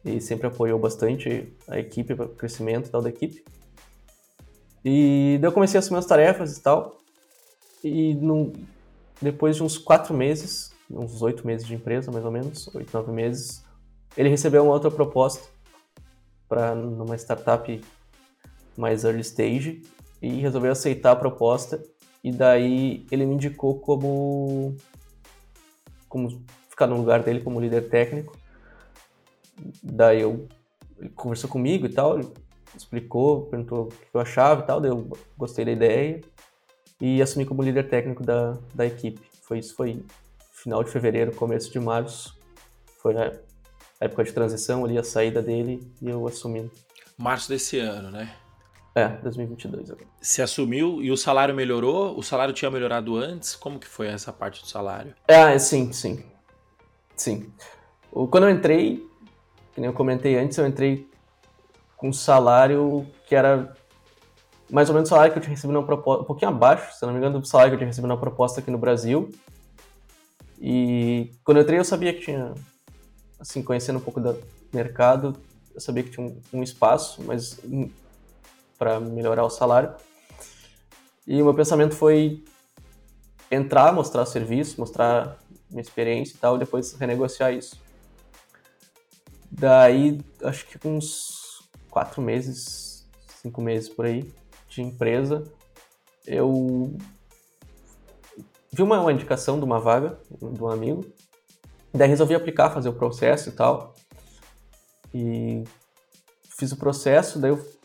E sempre apoiou bastante a equipe, o crescimento e tal da equipe. E daí eu comecei a assumir as tarefas e tal. E depois de uns quatro meses, uns oito meses de empresa, mais ou menos, oito, nove meses, ele recebeu uma outra proposta para numa startup mais early stage e resolveu aceitar a proposta e daí ele me indicou como, como ficar no lugar dele como líder técnico. Daí eu ele conversou comigo e tal, explicou, perguntou o que eu achava e tal, eu gostei da ideia e assumi como líder técnico da, da equipe. Foi isso, foi final de fevereiro, começo de março, foi a época de transição ali, a saída dele e eu assumi. Março desse ano, né? É, 2022 agora. Se assumiu e o salário melhorou? O salário tinha melhorado antes? Como que foi essa parte do salário? É, sim, sim. Sim. Quando eu entrei, que nem eu comentei antes, eu entrei com um salário que era mais ou menos o salário que eu tinha recebido na proposta, um pouquinho abaixo, se não me engano, do salário que eu tinha recebido na proposta aqui no Brasil. E quando eu entrei, eu sabia que tinha, assim, conhecendo um pouco do mercado, eu sabia que tinha um, um espaço, mas para melhorar o salário. E o meu pensamento foi entrar, mostrar serviço, mostrar minha experiência e tal, e depois renegociar isso. Daí, acho que com uns quatro meses, cinco meses por aí, de empresa, eu vi uma, uma indicação de uma vaga de um amigo, daí resolvi aplicar, fazer o processo e tal. E fiz o processo, daí eu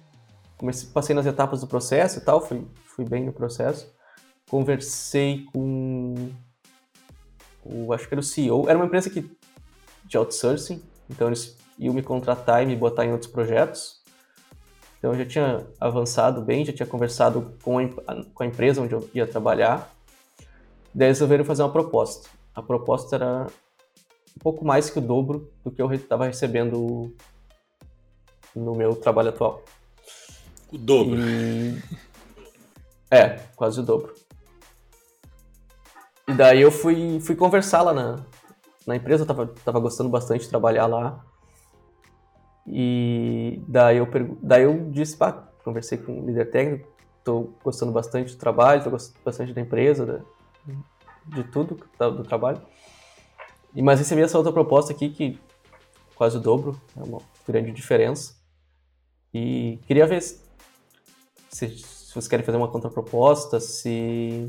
comecei, passei nas etapas do processo e tal, fui, fui bem no processo. Conversei com o, acho que era o CEO, era uma empresa que, de outsourcing, então eles iam me contratar e me botar em outros projetos. Então eu já tinha avançado bem, já tinha conversado com a, com a empresa onde eu ia trabalhar. Daí resolveram fazer uma proposta. A proposta era um pouco mais que o dobro do que eu estava recebendo no meu trabalho atual. O dobro. E... É, quase o dobro. E daí eu fui, fui conversar lá na, na empresa, eu tava, tava gostando bastante de trabalhar lá. E daí eu, pergu... daí eu disse, pá, conversei com o líder técnico, tô gostando bastante do trabalho, tô gostando bastante da empresa, da... de tudo do trabalho. Mas recebi essa outra proposta aqui que quase o dobro, é uma grande diferença. E queria ver se, se vocês querem fazer uma contraproposta, se.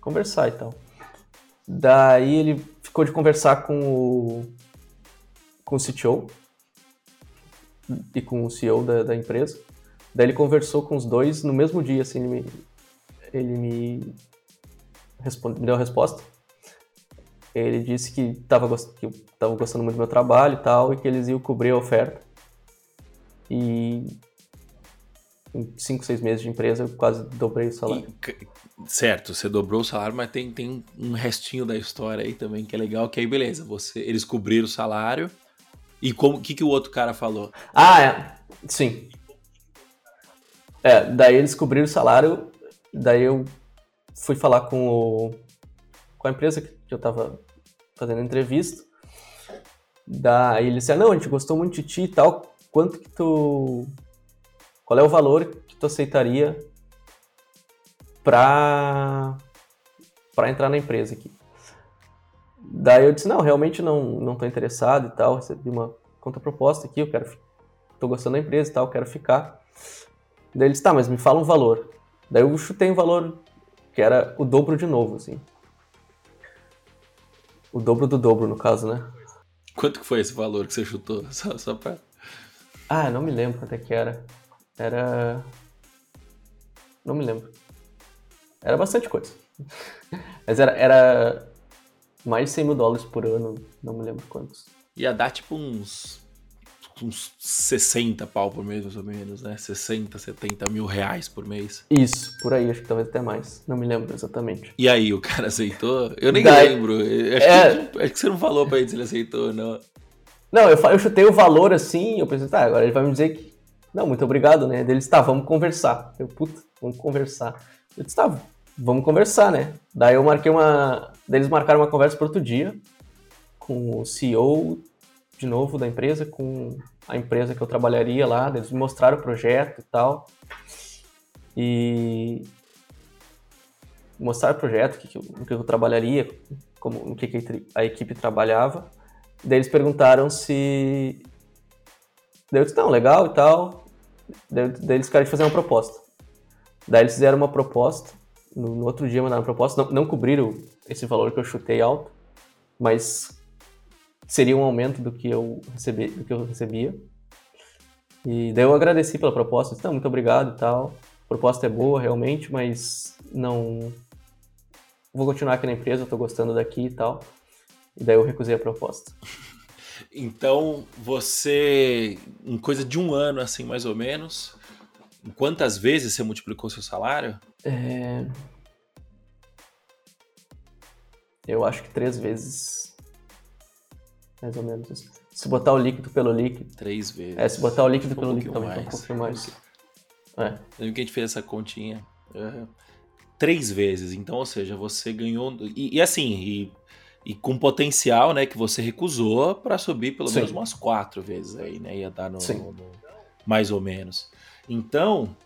conversar e tal. Daí ele ficou de conversar com o, com o CTO e com o CEO da, da empresa. Daí ele conversou com os dois no mesmo dia, assim, ele me, ele me, responde, me deu a resposta. Ele disse que estava que gostando muito do meu trabalho e tal, e que eles iam cobrir a oferta. E em 5, 6 meses de empresa, eu quase dobrei o salário. E, certo, você dobrou o salário, mas tem, tem um restinho da história aí também que é legal, que aí beleza, você, eles cobriram o salário. E o que, que o outro cara falou? Ah, é. Sim. É, daí eles cobriram o salário, daí eu fui falar com, o, com a empresa que eu tava fazendo entrevista. Daí ele disse, ah, não, a gente gostou muito de ti e tal, quanto que tu qual é o valor que tu aceitaria para para entrar na empresa aqui? Daí eu disse, não, realmente não não tô interessado e tal, recebi uma contraproposta aqui, eu quero tô gostando da empresa e tal, quero ficar. Daí ele disse, tá, mas me fala um valor. Daí eu chutei um valor que era o dobro de novo, assim. O dobro do dobro, no caso, né? Quanto que foi esse valor que você chutou? Só, só pra... Ah, não me lembro quanto é que era. Era. Não me lembro. Era bastante coisa. Mas era, era mais de 100 mil dólares por ano, não me lembro quantos. Ia dar tipo uns, uns 60 pau por mês, mais ou menos, né? 60, 70 mil reais por mês. Isso, por aí, acho que talvez até mais. Não me lembro exatamente. E aí, o cara aceitou? Eu nem Daí, lembro. Acho, é... que, acho que você não falou pra ele se ele aceitou ou não. Não, eu, eu chutei o valor assim, eu pensei, tá, agora ele vai me dizer que não, muito obrigado, né? Eles, tá, vamos conversar. Eu, puta, vamos conversar. Eu disse, tá, vamos conversar, né? Daí eu marquei uma. Daí eles marcaram uma conversa para outro dia com o CEO de novo da empresa, com a empresa que eu trabalharia lá. Eles me mostraram o projeto e tal. E mostrar o projeto, que, que, que eu trabalharia, como, no que, que a equipe trabalhava. Daí eles perguntaram se. Daí eu disse, não, legal e tal. Daí, daí eles querem fazer uma proposta. Daí eles fizeram uma proposta, no, no outro dia mandaram uma proposta, não, não cobriram esse valor que eu chutei alto, mas seria um aumento do que eu, recebi, do que eu recebia. E daí eu agradeci pela proposta, disse, muito obrigado e tal. A proposta é boa realmente, mas não vou continuar aqui na empresa, estou gostando daqui e tal. E daí eu recusei a proposta. Então, você, em coisa de um ano, assim, mais ou menos, quantas vezes você multiplicou seu salário? É... Eu acho que três vezes. Mais ou menos. Se botar o líquido pelo líquido. Três vezes. É, se botar o líquido pelo um líquido também, mais. um pouquinho mais. É. Eu lembro que a gente fez essa continha. Uhum. Três vezes. Então, ou seja, você ganhou. E, e assim, e, e, com potencial, né, que você recusou para subir pelo Sim. menos umas quatro vezes aí, né? Ia dar no, no, no mais ou menos. Então,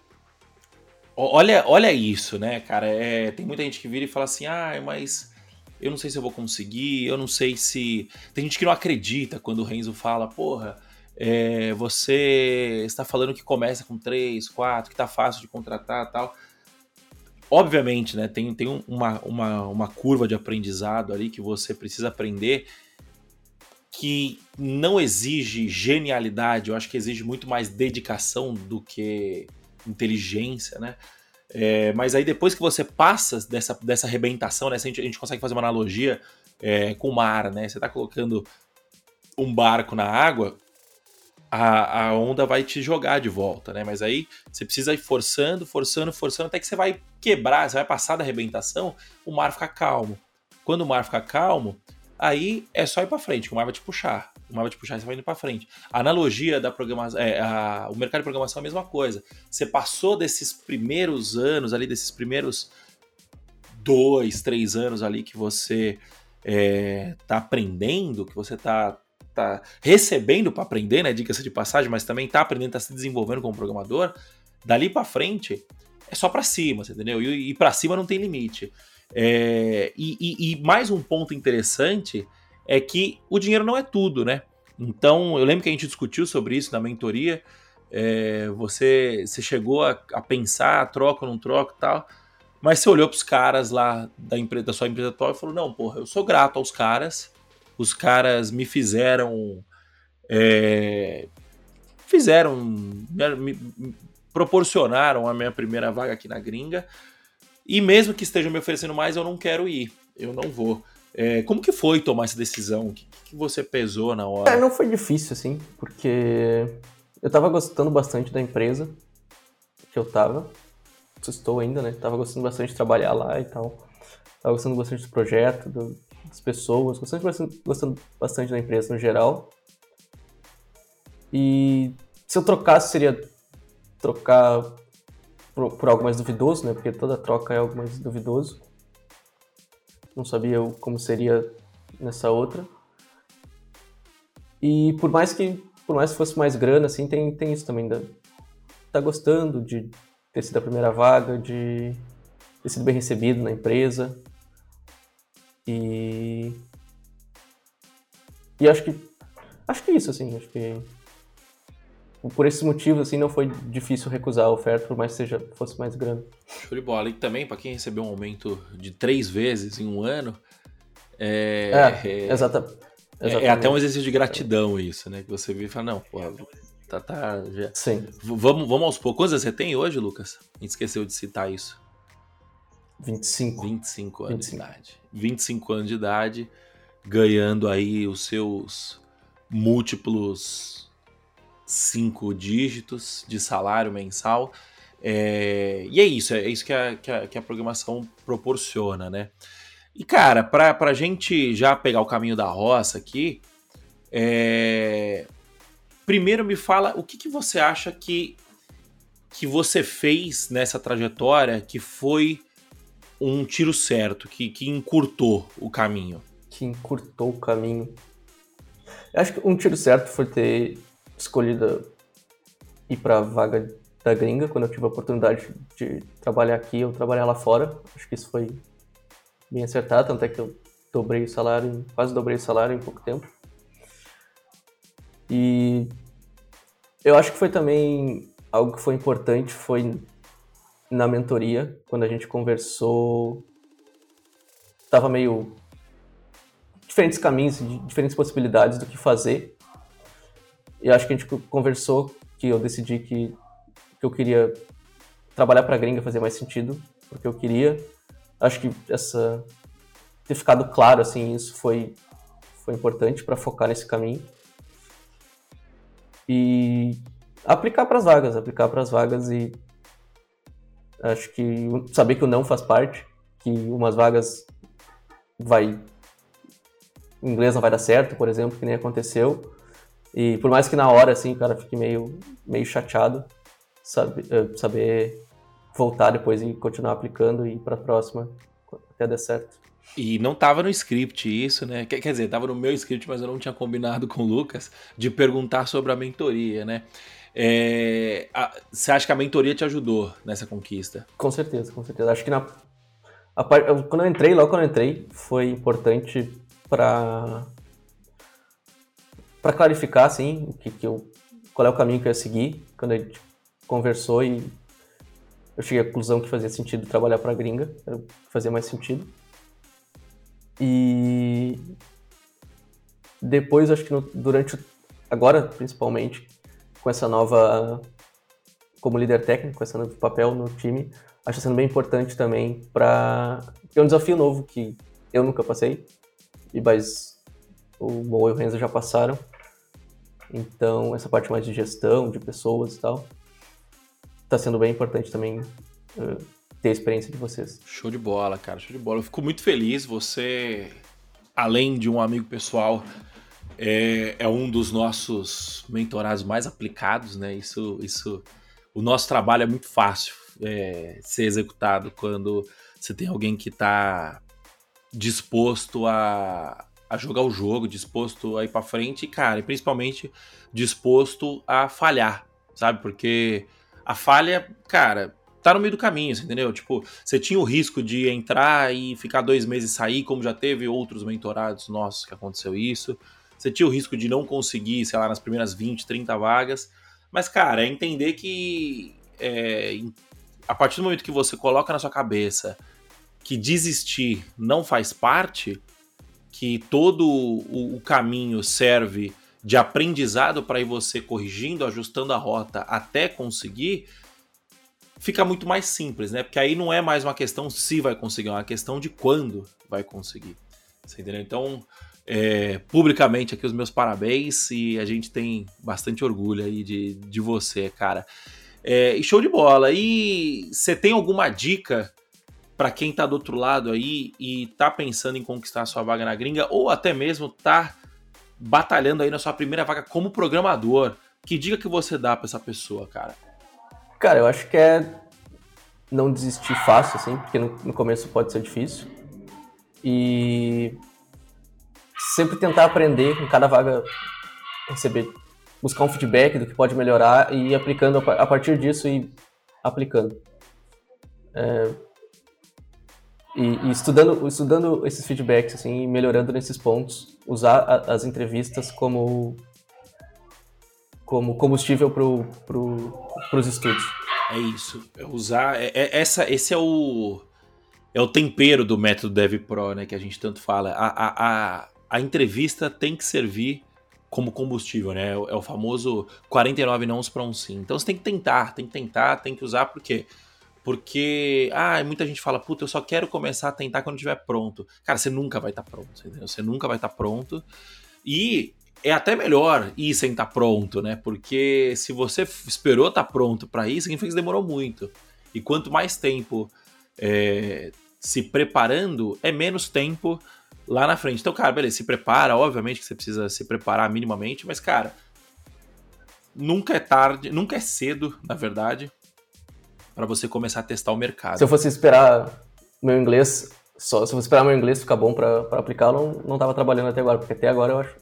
olha, olha isso, né, cara? É, tem muita gente que vira e fala assim, ah, mas eu não sei se eu vou conseguir, eu não sei se. Tem gente que não acredita quando o Renzo fala, porra, é, você está falando que começa com três, quatro, que tá fácil de contratar tal. Obviamente, né? Tem, tem uma, uma, uma curva de aprendizado ali que você precisa aprender que não exige genialidade, eu acho que exige muito mais dedicação do que inteligência, né? É, mas aí depois que você passa dessa, dessa arrebentação, né? A gente, a gente consegue fazer uma analogia é, com o mar, né? Você tá colocando um barco na água, a, a onda vai te jogar de volta, né? Mas aí você precisa ir forçando, forçando, forçando, até que você vai quebrar, você vai passar da arrebentação, o mar fica calmo. Quando o mar fica calmo, aí é só ir para frente, o mar vai te puxar. O mar vai te puxar você vai indo para frente. A analogia da programação, é, a, o mercado de programação é a mesma coisa. Você passou desses primeiros anos ali, desses primeiros dois, três anos ali que você é, tá aprendendo, que você tá, tá recebendo para aprender, né? Dicas de passagem, mas também tá aprendendo, tá se desenvolvendo como programador. Dali para frente é só para cima, entendeu? E, e para cima não tem limite. É, e, e, e, mais um ponto interessante é que o dinheiro não é tudo, né? Então, eu lembro que a gente discutiu sobre isso na mentoria. É, você, você chegou a, a pensar, troca ou não troca e tal, mas você olhou para os caras lá da, empresa, da sua empresa atual e falou: Não, porra, eu sou grato aos caras, os caras me fizeram. É, fizeram. Me, me, proporcionaram a minha primeira vaga aqui na gringa. E mesmo que estejam me oferecendo mais, eu não quero ir. Eu não vou. É, como que foi tomar essa decisão? O que, que você pesou na hora? É, não foi difícil, assim, porque eu tava gostando bastante da empresa que eu tava. Estou ainda, né? Tava gostando bastante de trabalhar lá e tal. Tava gostando bastante do projeto, do, das pessoas, gostando bastante, gostando bastante da empresa no geral. E se eu trocasse, seria trocar por, por algo mais duvidoso, né? Porque toda troca é algo mais duvidoso. Não sabia como seria nessa outra. E por mais que por mais que fosse mais grana, assim, tem, tem isso também. Da, tá gostando de ter sido a primeira vaga, de ter sido bem recebido na empresa. E. E acho que. Acho que é isso, assim. Acho que por esses motivos, assim, não foi difícil recusar a oferta, por mais que seja, fosse mais grande. Show de bola. E também, para quem recebeu um aumento de três vezes em um ano, é. É, é, exata, é, é até um exercício de gratidão isso, né? Que você vê e fala, não, pô, tá, tá. Já... Sim. Vamos, vamos aos poucos. Quantos você tem hoje, Lucas? A gente esqueceu de citar isso. 25. 25 anos 25. de idade. 25 anos de idade, ganhando aí os seus múltiplos cinco dígitos de salário mensal. É, e é isso, é isso que a, que a, que a programação proporciona, né? E, cara, para a gente já pegar o caminho da roça aqui, é... primeiro me fala o que, que você acha que, que você fez nessa trajetória que foi um tiro certo, que, que encurtou o caminho. Que encurtou o caminho. Eu acho que um tiro certo foi ter escolhida ir para vaga da gringa, quando eu tive a oportunidade de trabalhar aqui, eu trabalhar lá fora. Acho que isso foi bem acertado, tanto é que eu dobrei o salário, quase dobrei o salário em pouco tempo. E eu acho que foi também algo que foi importante, foi na mentoria, quando a gente conversou, tava meio diferentes caminhos, diferentes possibilidades do que fazer. E acho que a gente conversou que eu decidi que, que eu queria trabalhar para a gringa fazer mais sentido, porque eu queria. Acho que essa ter ficado claro assim isso foi foi importante para focar nesse caminho e aplicar para as vagas, aplicar para as vagas e acho que saber que o não faz parte, que umas vagas vai em inglês não vai dar certo, por exemplo, que nem aconteceu. E por mais que na hora assim, cara, fique meio meio chateado, sabe, eh, saber voltar depois e continuar aplicando e ir para a próxima até dar certo. E não tava no script isso, né? Quer, dizer, tava no meu script, mas eu não tinha combinado com o Lucas de perguntar sobre a mentoria, né? É, a, você acha que a mentoria te ajudou nessa conquista? Com certeza, com certeza. Acho que na, a, quando eu entrei, logo quando eu entrei, foi importante para para clarificar, assim, o que, que eu, qual é o caminho que eu ia seguir. Quando a gente conversou e eu cheguei à conclusão que fazia sentido trabalhar para gringa, fazia mais sentido. E depois, acho que no, durante, agora principalmente, com essa nova, como líder técnico, com esse novo papel no time, acho sendo bem importante também para. É um desafio novo que eu nunca passei, e mas o Mo e o Renzo já passaram. Então, essa parte mais de gestão, de pessoas e tal, está sendo bem importante também uh, ter a experiência de vocês. Show de bola, cara, show de bola. Eu fico muito feliz. Você, além de um amigo pessoal, é, é um dos nossos mentorados mais aplicados, né? Isso, isso, o nosso trabalho é muito fácil é, ser executado quando você tem alguém que está disposto a, a jogar o jogo, disposto a ir para frente, cara, e principalmente disposto a falhar, sabe? Porque a falha, cara, tá no meio do caminho, entendeu? Tipo, você tinha o risco de entrar e ficar dois meses e sair, como já teve outros mentorados nossos que aconteceu isso. Você tinha o risco de não conseguir, sei lá, nas primeiras 20, 30 vagas. Mas, cara, é entender que é, a partir do momento que você coloca na sua cabeça que desistir não faz parte, que todo o, o caminho serve de aprendizado para ir você corrigindo, ajustando a rota até conseguir, fica muito mais simples, né? Porque aí não é mais uma questão se vai conseguir, é uma questão de quando vai conseguir. Você entendeu? Então, é, publicamente aqui os meus parabéns e a gente tem bastante orgulho aí de, de você, cara. É, e show de bola. E você tem alguma dica para quem tá do outro lado aí e tá pensando em conquistar a sua vaga na gringa ou até mesmo tá batalhando aí na sua primeira vaga como programador? Que dica que você dá para essa pessoa, cara? Cara, eu acho que é não desistir fácil, assim, porque no, começo pode ser difícil. E sempre tentar aprender em cada vaga, receber, buscar um feedback do que pode melhorar e ir aplicando a partir disso e aplicando. É, e, e, estudando, estudando esses feedbacks, assim, melhorando nesses pontos, usar a, as entrevistas como como combustível para os estudos. É isso. É usar. É, é, essa, esse é o. É o tempero do método DevPro, né? Que a gente tanto fala. A, a, a, a entrevista tem que servir como combustível, né? É o famoso 49 nãos para um sim. Então você tem que tentar, tem que tentar, tem que usar, por quê? Porque, ah, muita gente fala, puta, eu só quero começar a tentar quando estiver pronto. Cara, você nunca vai estar tá pronto, entendeu? Você nunca vai estar tá pronto. E é até melhor ir sem estar tá pronto, né? Porque se você esperou estar tá pronto para isso, significa que demorou muito. E quanto mais tempo é, se preparando, é menos tempo lá na frente. Então, cara, beleza, se prepara, obviamente que você precisa se preparar minimamente, mas, cara, nunca é tarde, nunca é cedo, na verdade, para você começar a testar o mercado. Se eu fosse esperar meu inglês, só se eu fosse esperar meu inglês ficar bom para aplicar, eu não, não tava trabalhando até agora, porque até agora eu acho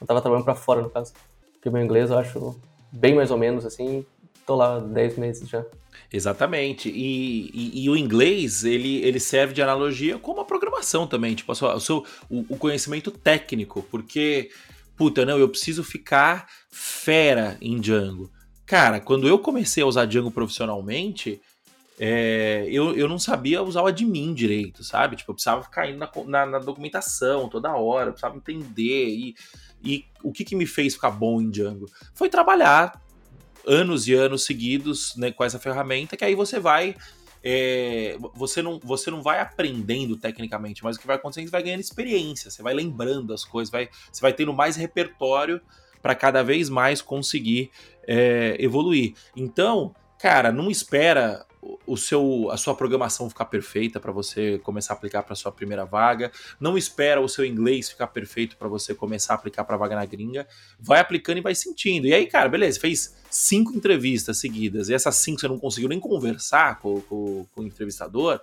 eu tava trabalhando para fora, no caso. Porque meu inglês eu acho bem mais ou menos assim. Tô lá 10 meses já. Exatamente. E, e, e, o inglês, ele, ele serve de analogia como a programação também. Tipo, o, seu, o, o conhecimento técnico. Porque, puta, não, eu preciso ficar fera em Django. Cara, quando eu comecei a usar Django profissionalmente, é, eu, eu não sabia usar o admin direito, sabe? Tipo, eu precisava ficar indo na, na, na documentação toda hora, eu precisava entender. E, e o que, que me fez ficar bom em Django? Foi trabalhar anos e anos seguidos né, com essa ferramenta, que aí você vai. É, você, não, você não vai aprendendo tecnicamente, mas o que vai acontecendo é que você vai ganhando experiência, você vai lembrando as coisas, vai, você vai tendo mais repertório para cada vez mais conseguir é, evoluir. Então, cara, não espera o seu, a sua programação ficar perfeita para você começar a aplicar para sua primeira vaga. Não espera o seu inglês ficar perfeito para você começar a aplicar para vaga na gringa. Vai aplicando e vai sentindo. E aí, cara, beleza, fez cinco entrevistas seguidas e essas cinco você não conseguiu nem conversar com, com, com o entrevistador.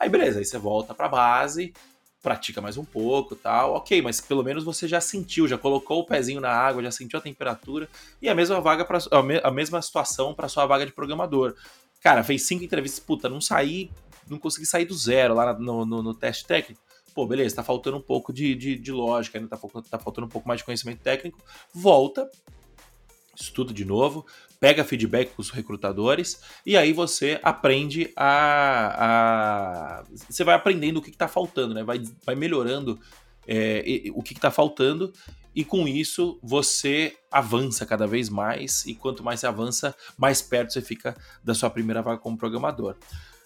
Aí, beleza, aí você volta para base, pratica mais um pouco tal. Ok, mas pelo menos você já sentiu, já colocou o pezinho na água, já sentiu a temperatura e a mesma vaga para a mesma situação para sua vaga de programador. Cara, fez cinco entrevistas, puta, não saí, não consegui sair do zero lá no, no, no teste técnico. Pô, beleza, tá faltando um pouco de, de, de lógica, ainda tá, tá faltando um pouco mais de conhecimento técnico. Volta, estuda de novo, pega feedback com os recrutadores e aí você aprende a. a você vai aprendendo o que, está faltando, né? Vai, vai melhorando é, o que está faltando e com isso você avança cada vez mais e quanto mais você avança, mais perto você fica da sua primeira vaga como programador.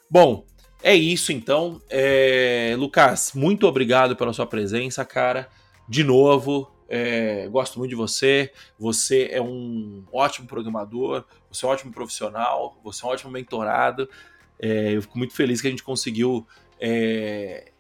Bom, é isso então. É... Lucas, muito obrigado pela sua presença, cara. De novo, é... gosto muito de você. Você é um ótimo programador, você é um ótimo profissional, você é um ótimo mentorado. É... Eu fico muito feliz que a gente conseguiu é,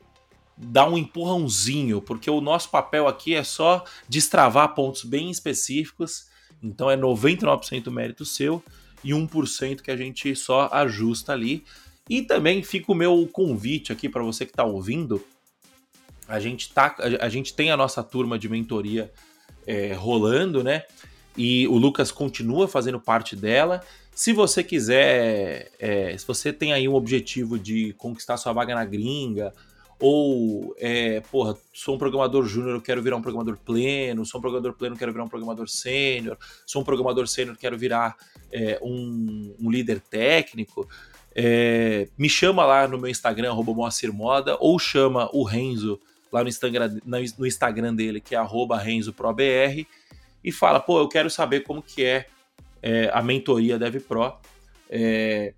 dar um empurrãozinho, porque o nosso papel aqui é só destravar pontos bem específicos, então é 99% mérito seu e 1% que a gente só ajusta ali. E também fica o meu convite aqui para você que está ouvindo. A gente, tá, a gente tem a nossa turma de mentoria é, rolando, né? E o Lucas continua fazendo parte dela. Se você quiser, é, se você tem aí um objetivo de conquistar sua vaga na gringa, ou, é, porra, sou um programador júnior, quero virar um programador pleno, sou um programador pleno, quero virar um programador sênior, sou um programador sênior, quero virar é, um, um, líder técnico, é, me chama lá no meu Instagram, Moacir Moda, ou chama o Renzo lá no Instagram, no Instagram dele, que é RenzoProBR, e fala, pô, eu quero saber como que é, é a mentoria DevPro. É,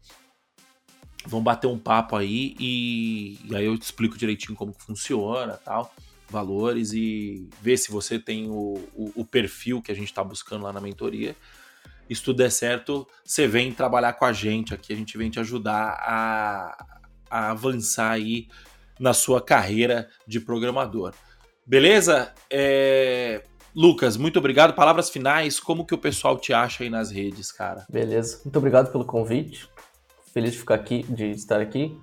vão bater um papo aí e, e, aí eu te explico direitinho como que funciona tal, valores e ver se você tem o, o, o perfil que a gente está buscando lá na mentoria. E se tudo der certo, você vem trabalhar com a gente aqui, a gente vem te ajudar a, a avançar aí na sua carreira de programador. Beleza? É... Lucas, muito obrigado. Palavras finais, como que o pessoal te acha aí nas redes, cara? Beleza, muito obrigado pelo convite feliz de ficar aqui, de estar aqui.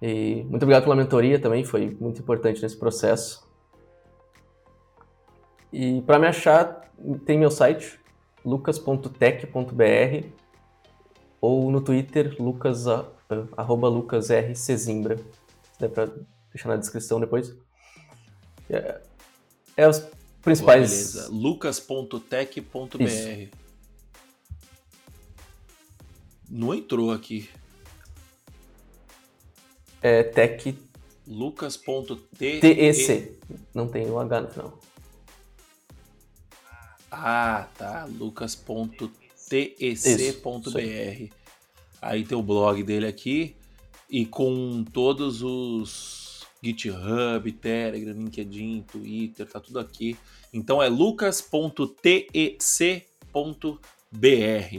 E muito obrigado pela mentoria também, foi muito importante nesse processo. E para me achar, tem meu site lucas.tech.br ou no Twitter lucas arroba lucasrczimbra. Dá para deixar na descrição depois. É, é os principais. lucas.tech.br não entrou aqui. É tech. Lucas.tec. Não tem o H no final. Ah, tá. Lucas.tec.br. Aí tem o blog dele aqui. E com todos os GitHub, Telegram, LinkedIn, Twitter, tá tudo aqui. Então é lucas.tec.br.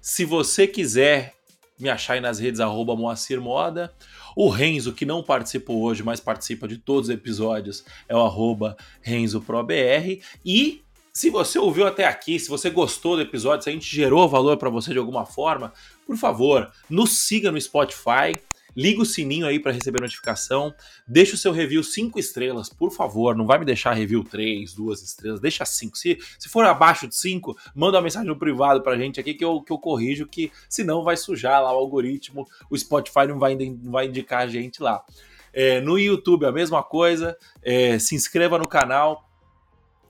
Se você quiser me achar aí nas redes, arroba Moacir Moda. O Renzo, que não participou hoje, mas participa de todos os episódios, é o arroba RenzoProBR. E se você ouviu até aqui, se você gostou do episódio, se a gente gerou valor para você de alguma forma, por favor, nos siga no Spotify, Liga o sininho aí para receber notificação. Deixa o seu review 5 estrelas, por favor. Não vai me deixar review 3, 2 estrelas. Deixa 5. Se, se for abaixo de 5, manda uma mensagem no privado pra gente aqui que eu, que eu corrijo, que senão vai sujar lá o algoritmo. O Spotify não vai, não vai indicar a gente lá. É, no YouTube a mesma coisa. É, se inscreva no canal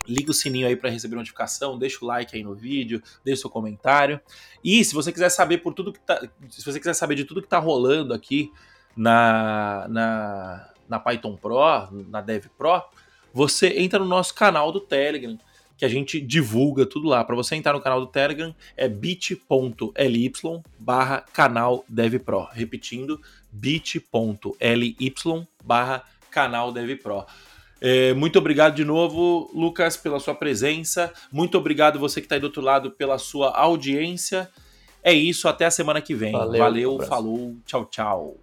liga o sininho aí para receber notificação, deixa o like aí no vídeo, deixa o seu comentário. E se você quiser saber por tudo que tá, se você quiser saber de tudo que tá rolando aqui na na, na Python Pro, na Dev Pro, você entra no nosso canal do Telegram, que a gente divulga tudo lá. Para você entrar no canal do Telegram é bit.ly barra canal. Repetindo, bit.ly barra canal. É, muito obrigado de novo, Lucas, pela sua presença. Muito obrigado você que está aí do outro lado pela sua audiência. É isso, até a semana que vem. Valeu, Valeu falou, tchau, tchau.